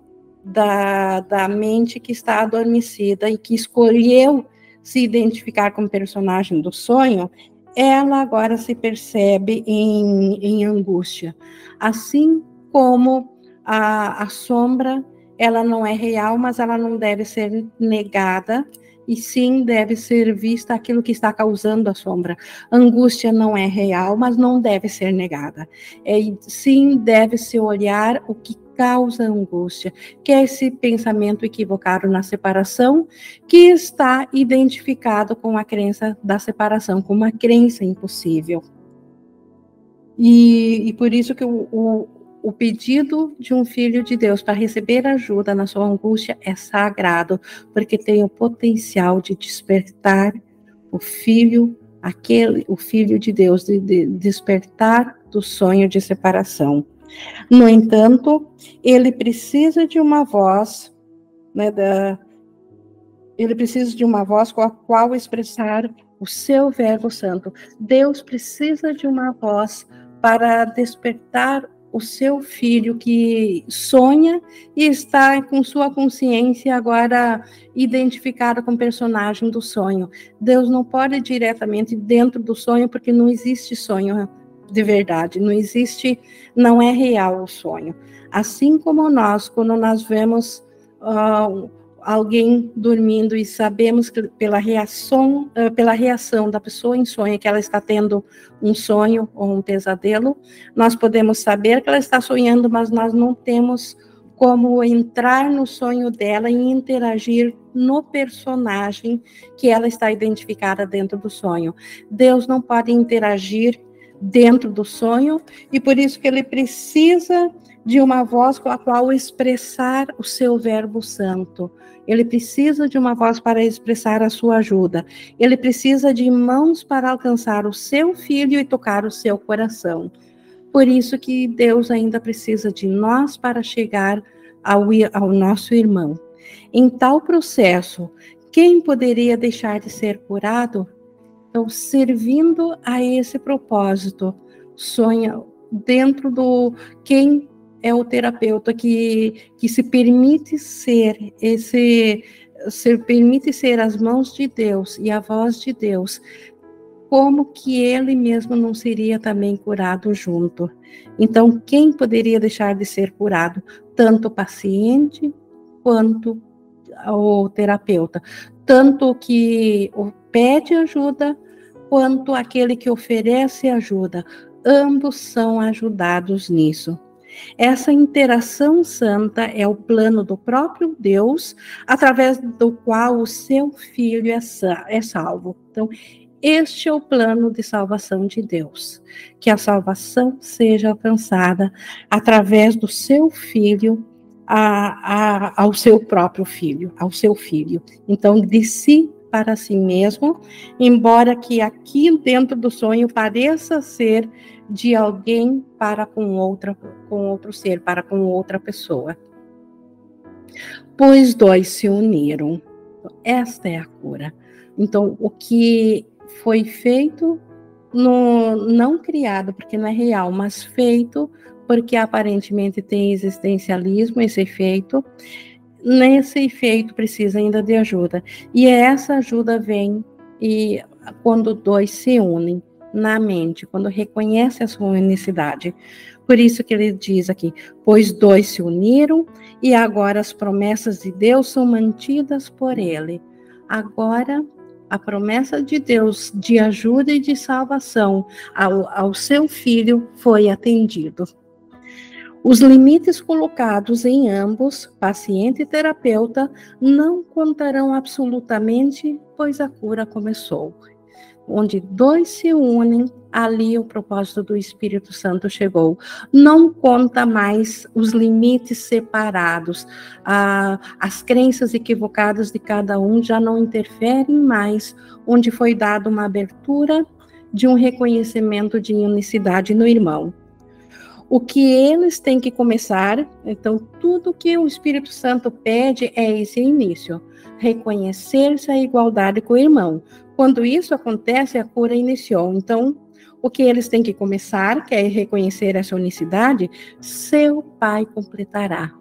da, da mente que está adormecida e que escolheu se identificar como personagem do sonho, ela agora se percebe em, em angústia. Assim como a, a sombra ela não é real, mas ela não deve ser negada, e sim deve ser vista aquilo que está causando a sombra. Angústia não é real, mas não deve ser negada. É, sim deve se olhar o que causa angústia, que é esse pensamento equivocado na separação, que está identificado com a crença da separação, com uma crença impossível. E, e por isso que o, o o pedido de um filho de Deus para receber ajuda na sua angústia é sagrado, porque tem o potencial de despertar o filho, aquele, o filho de Deus, de, de despertar do sonho de separação. No entanto, ele precisa de uma voz, né, da, ele precisa de uma voz com a qual expressar o seu verbo santo. Deus precisa de uma voz para despertar o seu filho que sonha e está com sua consciência agora identificada com o personagem do sonho. Deus não pode ir diretamente dentro do sonho porque não existe sonho de verdade, não existe, não é real o sonho. Assim como nós, quando nós vemos uh, alguém dormindo e sabemos que pela reação, eh, pela reação da pessoa em sonho que ela está tendo um sonho ou um pesadelo, nós podemos saber que ela está sonhando, mas nós não temos como entrar no sonho dela e interagir no personagem que ela está identificada dentro do sonho. Deus não pode interagir dentro do sonho e por isso que ele precisa de uma voz com a qual expressar o seu verbo santo. Ele precisa de uma voz para expressar a sua ajuda. Ele precisa de mãos para alcançar o seu filho e tocar o seu coração. Por isso que Deus ainda precisa de nós para chegar ao, ao nosso irmão. Em tal processo, quem poderia deixar de ser curado? Então, servindo a esse propósito, sonha dentro do quem é o terapeuta que, que se permite ser esse se permite ser as mãos de Deus e a voz de Deus, como que ele mesmo não seria também curado junto? Então, quem poderia deixar de ser curado? Tanto o paciente quanto o terapeuta. Tanto que pede ajuda, quanto aquele que oferece ajuda. Ambos são ajudados nisso. Essa interação santa é o plano do próprio Deus, através do qual o seu filho é, é salvo. Então, este é o plano de salvação de Deus, que a salvação seja alcançada através do seu filho a, a, ao seu próprio filho, ao seu filho. Então, de si para si mesmo, embora que aqui dentro do sonho pareça ser de alguém para com outra, com outro ser, para com outra pessoa. Pois dois se uniram. Esta é a cura. Então, o que foi feito, no, não criado, porque não é real, mas feito, porque aparentemente tem existencialismo, esse efeito, nesse efeito precisa ainda de ajuda. E essa ajuda vem e quando dois se unem na mente, quando reconhece a sua unicidade. Por isso que ele diz aqui: pois dois se uniram e agora as promessas de Deus são mantidas por ele. Agora a promessa de Deus de ajuda e de salvação ao, ao seu filho foi atendido. Os limites colocados em ambos, paciente e terapeuta, não contarão absolutamente, pois a cura começou. Onde dois se unem, ali o propósito do Espírito Santo chegou. Não conta mais os limites separados, ah, as crenças equivocadas de cada um já não interferem mais, onde foi dada uma abertura de um reconhecimento de unicidade no irmão o que eles têm que começar. Então, tudo que o Espírito Santo pede é esse início: reconhecer-se a igualdade com o irmão. Quando isso acontece, a cura iniciou. Então, o que eles têm que começar, que é reconhecer essa unicidade, seu Pai completará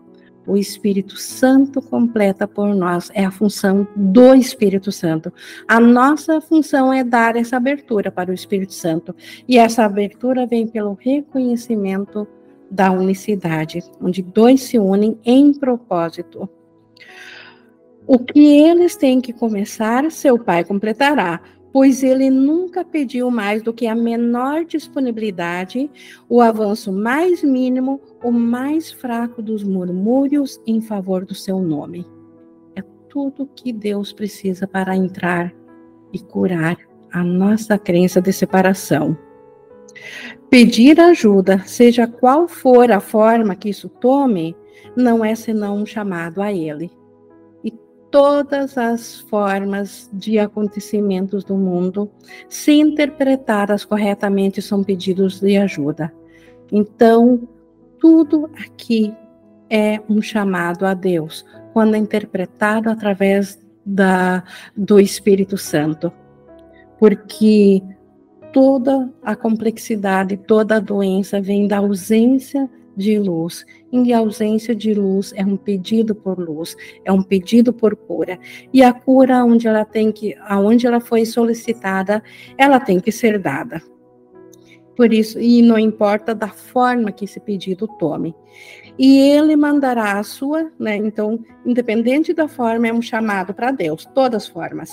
o Espírito Santo completa por nós, é a função do Espírito Santo. A nossa função é dar essa abertura para o Espírito Santo, e essa abertura vem pelo reconhecimento da unicidade, onde dois se unem em propósito. O que eles têm que começar, seu Pai completará pois ele nunca pediu mais do que a menor disponibilidade, o avanço mais mínimo, o mais fraco dos murmúrios em favor do seu nome. É tudo que Deus precisa para entrar e curar a nossa crença de separação. Pedir ajuda, seja qual for a forma que isso tome, não é senão um chamado a Ele todas as formas de acontecimentos do mundo, se interpretadas corretamente, são pedidos de ajuda. Então, tudo aqui é um chamado a Deus, quando é interpretado através da, do Espírito Santo. Porque toda a complexidade, toda a doença vem da ausência de luz. Em ausência de luz é um pedido por luz, é um pedido por cura. E a cura onde ela tem que, aonde ela foi solicitada, ela tem que ser dada. Por isso, e não importa da forma que esse pedido tome e ele mandará a sua, né? Então, independente da forma, é um chamado para Deus, todas as formas.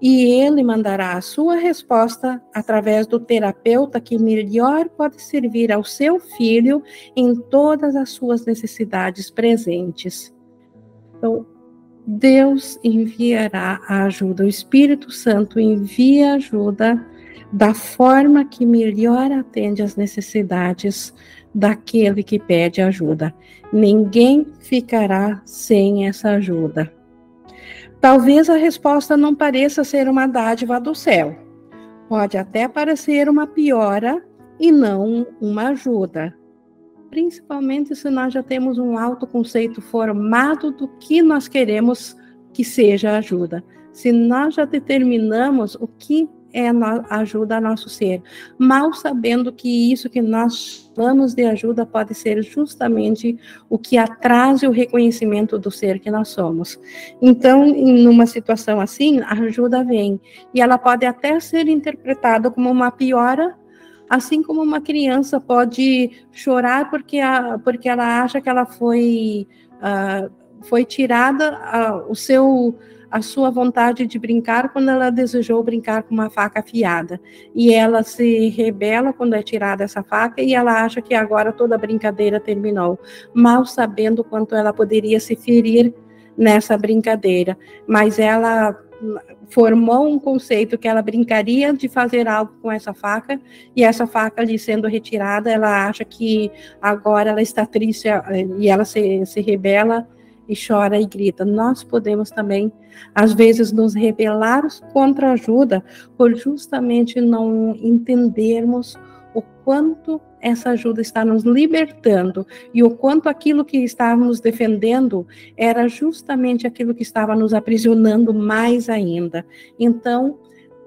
E ele mandará a sua resposta através do terapeuta que melhor pode servir ao seu filho em todas as suas necessidades presentes. Então, Deus enviará a ajuda, o Espírito Santo envia ajuda da forma que melhor atende às necessidades daquele que pede ajuda. Ninguém ficará sem essa ajuda. Talvez a resposta não pareça ser uma dádiva do céu. Pode até parecer uma piora e não uma ajuda. Principalmente se nós já temos um autoconceito formado do que nós queremos que seja ajuda. Se nós já determinamos o que é ajuda a nosso ser, mal sabendo que isso que nós chamamos de ajuda pode ser justamente o que atrase o reconhecimento do ser que nós somos. Então, em uma situação assim, a ajuda vem e ela pode até ser interpretada como uma piora assim como uma criança pode chorar porque, a, porque ela acha que ela foi, uh, foi tirada uh, o seu a sua vontade de brincar quando ela desejou brincar com uma faca afiada. E ela se rebela quando é tirada essa faca e ela acha que agora toda a brincadeira terminou, mal sabendo quanto ela poderia se ferir nessa brincadeira. Mas ela formou um conceito que ela brincaria de fazer algo com essa faca e essa faca ali sendo retirada, ela acha que agora ela está triste e ela se, se rebela e chora e grita. Nós podemos também, às vezes, nos rebelar contra a ajuda por justamente não entendermos o quanto essa ajuda está nos libertando e o quanto aquilo que estávamos defendendo era justamente aquilo que estava nos aprisionando mais ainda. Então,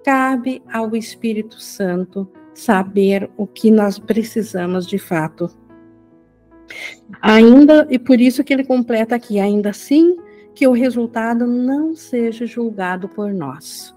cabe ao Espírito Santo saber o que nós precisamos de fato. Ainda, e por isso que ele completa aqui, ainda assim que o resultado não seja julgado por nós.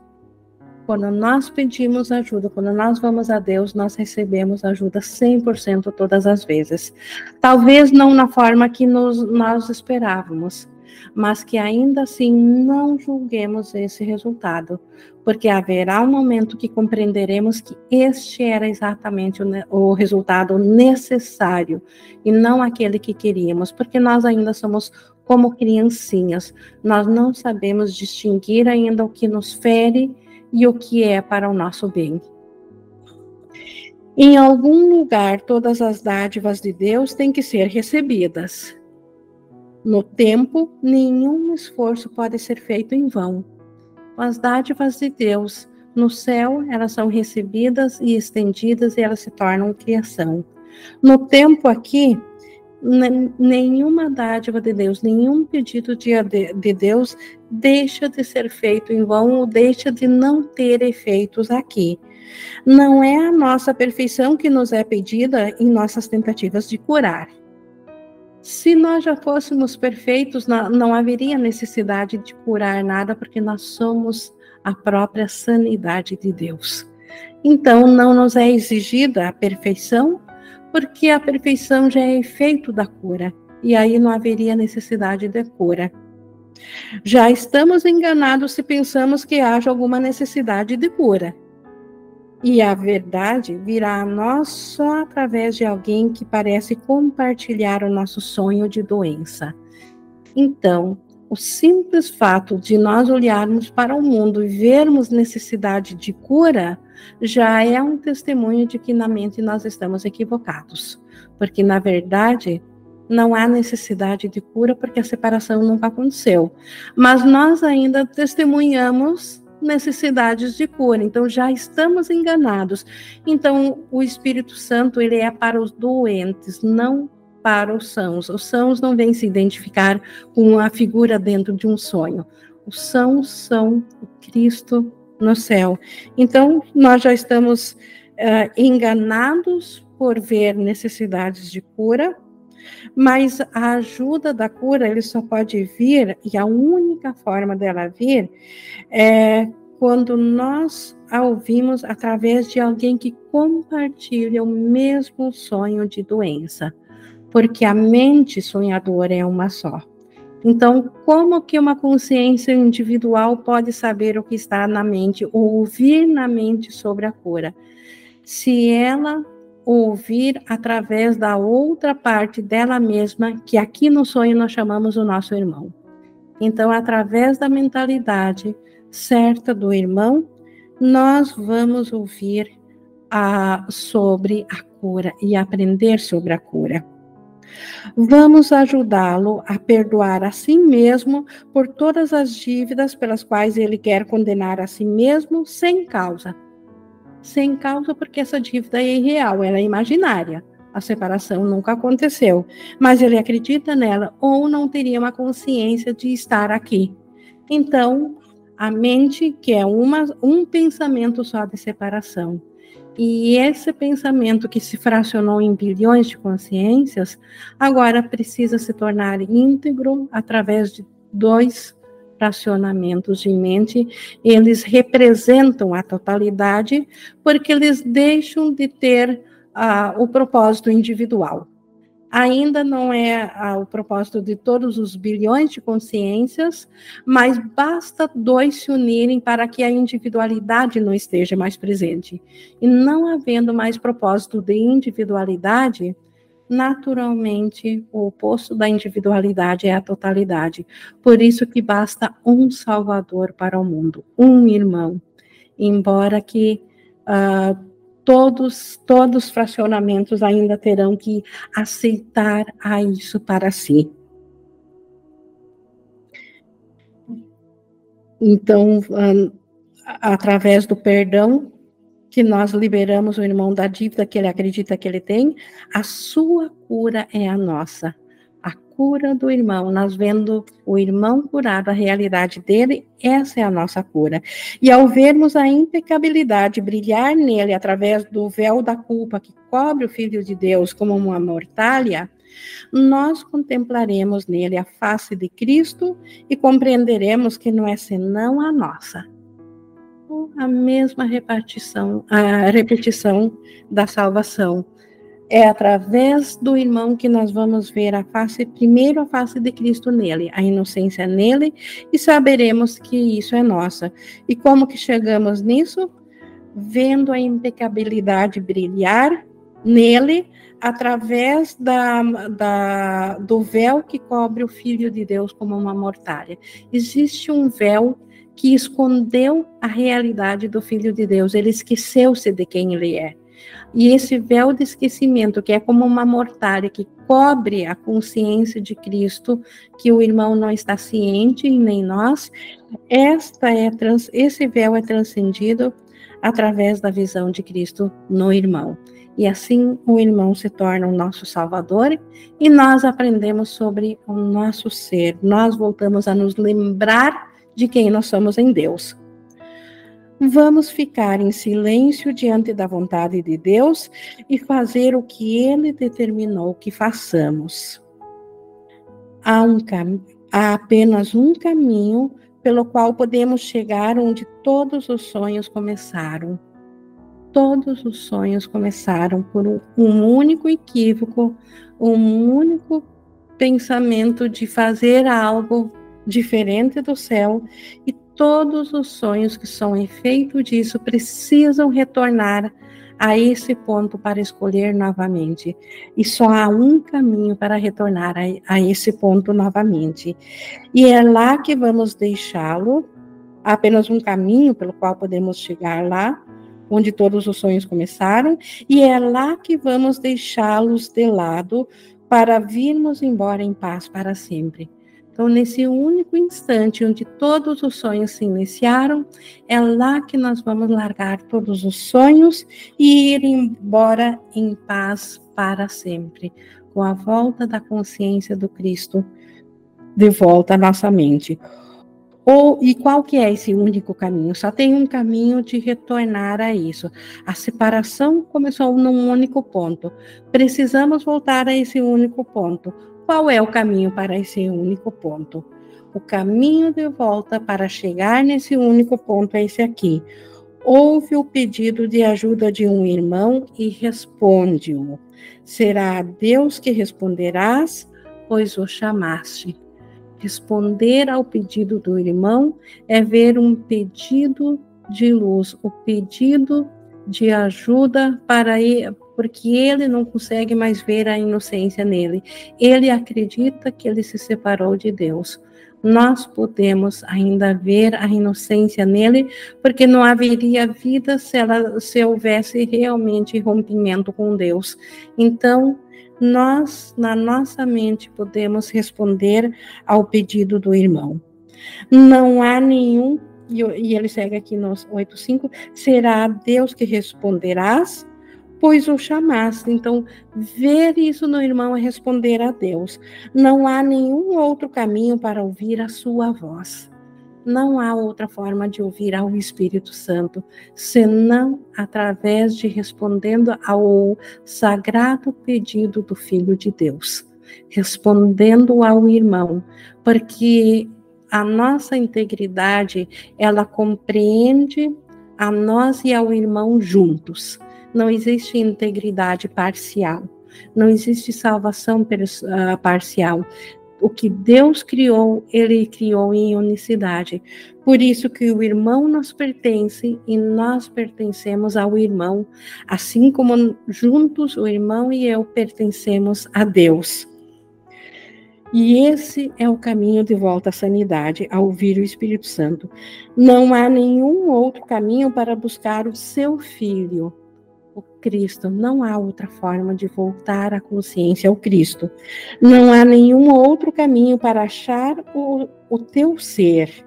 quando nós pedimos ajuda, quando nós vamos a Deus, nós recebemos ajuda 100% todas as vezes. Talvez não na forma que nos, nós esperávamos, mas que ainda assim não julguemos esse resultado, porque haverá um momento que compreenderemos que este era exatamente o, o resultado necessário e não aquele que queríamos, porque nós ainda somos como criancinhas, nós não sabemos distinguir ainda o que nos fere e o que é para o nosso bem. Em algum lugar, todas as dádivas de Deus têm que ser recebidas. No tempo, nenhum esforço pode ser feito em vão. As dádivas de Deus no céu, elas são recebidas e estendidas e elas se tornam criação. No tempo aqui, nenhuma dádiva de Deus, nenhum pedido de, de Deus deixa de ser feito em vão ou deixa de não ter efeitos aqui. Não é a nossa perfeição que nos é pedida em nossas tentativas de curar. Se nós já fôssemos perfeitos, não, haveria necessidade de curar nada, porque nós somos a própria sanidade de Deus. Então, não nos é exigida a perfeição, porque a perfeição já é efeito da cura, e aí não haveria necessidade de cura. Já estamos enganados se pensamos que haja alguma necessidade de cura. E a verdade virá a nós só através de alguém que parece compartilhar o nosso sonho de doença. Então, o simples fato de nós olharmos para o mundo e vermos necessidade de cura já é um testemunho de que na mente nós estamos equivocados. Porque, na verdade, não há necessidade de cura porque a separação nunca aconteceu. Mas nós ainda testemunhamos necessidades de cura. Então já estamos enganados. Então o Espírito Santo ele é para os doentes, não para os sãos. Os sãos não vêm se identificar com a figura dentro de um sonho. Os sãos são o Cristo no céu. Então, nós já estamos uh, enganados por ver necessidades de cura, mas a ajuda da cura ele só pode vir, e a única forma dela vir é quando nós a ouvimos através de alguém que compartilha o mesmo sonho de doença porque a mente sonhadora é uma só. Então, como que uma consciência individual pode saber o que está na mente ou ouvir na mente sobre a cura? Se ela ouvir através da outra parte dela mesma, que aqui no sonho nós chamamos o nosso irmão. Então, através da mentalidade certa do irmão, nós vamos ouvir a, sobre a cura e aprender sobre a cura. Vamos ajudá-lo a perdoar a si mesmo por todas as dívidas pelas quais ele quer condenar a si mesmo sem causa. Sem causa, porque essa dívida é irreal, ela é imaginária. A separação nunca aconteceu, mas ele acredita nela ou não teria uma consciência de estar aqui. Então, a mente, que é uma, um pensamento só de separação, e esse pensamento que se fracionou em bilhões de consciências, agora precisa se tornar íntegro através de dois fracionamentos de mente. Eles representam a totalidade, porque eles deixam de ter uh, o propósito individual ainda não é ah, o propósito de todos os bilhões de consciências, mas basta dois se unirem para que a individualidade não esteja mais presente. E não havendo mais propósito de individualidade, naturalmente o oposto da individualidade é a totalidade. Por isso que basta um salvador para o mundo, um irmão. Embora que uh, todos, todos os fracionamentos ainda terão que aceitar a isso para si. Então, através do perdão, que nós liberamos o irmão da dívida que ele acredita que ele tem, a sua cura é a nossa cura do irmão, nós vendo o irmão curado, a realidade dele, essa é a nossa cura. E ao vermos a impecabilidade brilhar nele através do véu da culpa que cobre o Filho de Deus como uma mortalha, nós contemplaremos nele a face de Cristo e compreenderemos que não é senão a nossa. A mesma repartição, a repetição da salvação. É através do irmão que nós vamos ver a face, primeiro a face de Cristo nele, a inocência nele, e saberemos que isso é nossa. E como que chegamos nisso? Vendo a impecabilidade brilhar nele, através da, da, do véu que cobre o Filho de Deus como uma mortalha. Existe um véu que escondeu a realidade do Filho de Deus, ele esqueceu-se de quem ele é. E esse véu de esquecimento, que é como uma mortalha que cobre a consciência de Cristo, que o irmão não está ciente, nem nós, esta é trans, esse véu é transcendido através da visão de Cristo no irmão. E assim o irmão se torna o nosso Salvador e nós aprendemos sobre o nosso ser. Nós voltamos a nos lembrar de quem nós somos em Deus. Vamos ficar em silêncio diante da vontade de Deus e fazer o que Ele determinou que façamos. Há, um há apenas um caminho pelo qual podemos chegar onde todos os sonhos começaram todos os sonhos começaram por um, um único equívoco, um único pensamento de fazer algo diferente do céu, e todos os sonhos que são efeito disso precisam retornar a esse ponto para escolher novamente. E só há um caminho para retornar a, a esse ponto novamente. E é lá que vamos deixá-lo, apenas um caminho pelo qual podemos chegar lá, onde todos os sonhos começaram, e é lá que vamos deixá-los de lado para virmos embora em paz para sempre. Então, nesse único instante onde todos os sonhos se iniciaram, é lá que nós vamos largar todos os sonhos e ir embora em paz para sempre, com a volta da consciência do Cristo de volta à nossa mente. Ou, e qual que é esse único caminho? Só tem um caminho de retornar a isso. A separação começou num único ponto. Precisamos voltar a esse único ponto. Qual é o caminho para esse único ponto? O caminho de volta para chegar nesse único ponto é esse aqui. Ouve o pedido de ajuda de um irmão e responde-o. Será a Deus que responderás, pois o chamaste. Responder ao pedido do irmão é ver um pedido de luz, o pedido de ajuda para porque ele não consegue mais ver a inocência nele. Ele acredita que ele se separou de Deus. Nós podemos ainda ver a inocência nele, porque não haveria vida se, ela, se houvesse realmente rompimento com Deus. Então, nós, na nossa mente, podemos responder ao pedido do irmão. Não há nenhum, e ele segue aqui no 8.5, será Deus que responderás, pois o chamaste. Então, ver isso no irmão é responder a Deus. Não há nenhum outro caminho para ouvir a sua voz. Não há outra forma de ouvir ao Espírito Santo, senão através de respondendo ao sagrado pedido do Filho de Deus, respondendo ao irmão, porque a nossa integridade, ela compreende a nós e ao irmão juntos. Não existe integridade parcial. Não existe salvação ah, parcial o que Deus criou, ele criou em unicidade. Por isso que o irmão nos pertence e nós pertencemos ao irmão, assim como juntos o irmão e eu pertencemos a Deus. E esse é o caminho de volta à sanidade, a ouvir o Espírito Santo. Não há nenhum outro caminho para buscar o seu filho Cristo. Não há outra forma de voltar à consciência ao Cristo. Não há nenhum outro caminho para achar o, o teu ser.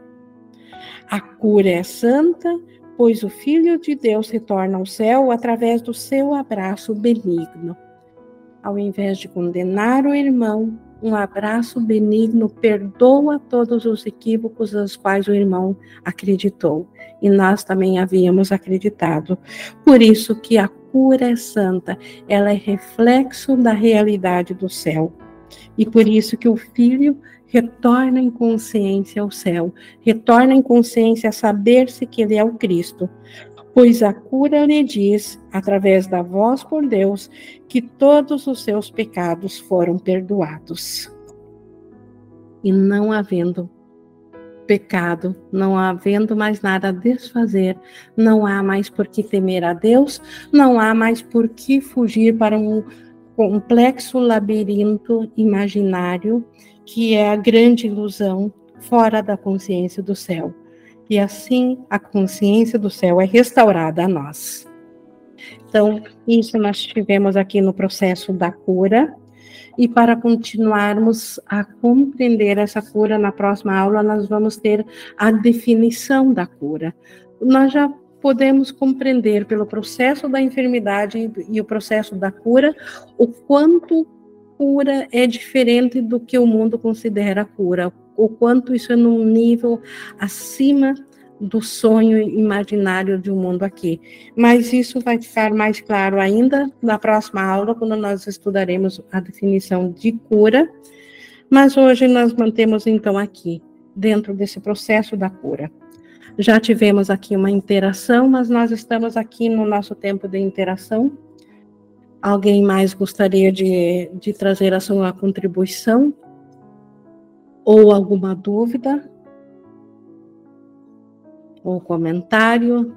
A cura é santa, pois o Filho de Deus retorna ao céu através do seu abraço benigno. Ao invés de condenar o irmão, um abraço benigno perdoa todos os equívocos aos quais o irmão acreditou. E nós também havíamos acreditado. Por isso que a cura é santa, ela é reflexo da realidade do céu. E por isso que o filho retorna em consciência ao céu, retorna em consciência a saber-se que ele é o Cristo, pois a cura lhe diz, através da voz por Deus, que todos os seus pecados foram perdoados. E não havendo pecado, não havendo mais nada a desfazer, não há mais por que temer a Deus, não há mais por que fugir para um complexo labirinto imaginário que é a grande ilusão fora da consciência do céu. E assim a consciência do céu é restaurada a nós. Então, isso nós tivemos aqui no processo da cura. E para continuarmos a compreender essa cura, na próxima aula nós vamos ter a definição da cura. Nós já podemos compreender pelo processo da enfermidade e o processo da cura o quanto cura é diferente do que o mundo considera cura, o quanto isso é num nível acima do sonho imaginário de um mundo aqui. Mas isso vai ficar mais claro ainda na próxima aula, quando nós estudaremos a definição de cura. Mas hoje nós mantemos então aqui, dentro desse processo da cura. Já tivemos aqui uma interação, mas nós estamos aqui no nosso tempo de interação Alguém mais gostaria de, de trazer a sua contribuição? Ou alguma dúvida? Ou comentário?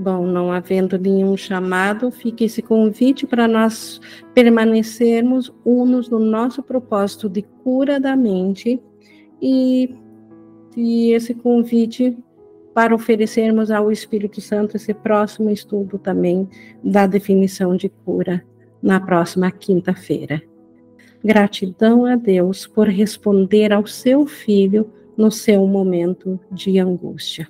Bom, não havendo nenhum chamado, fica esse convite para nós permanecermos unos no nosso propósito de cura da mente e, e esse convite para oferecermos ao Espírito Santo esse próximo estudo também da definição de cura na próxima quinta-feira. Gratidão a Deus por responder ao seu filho no seu momento de angústia.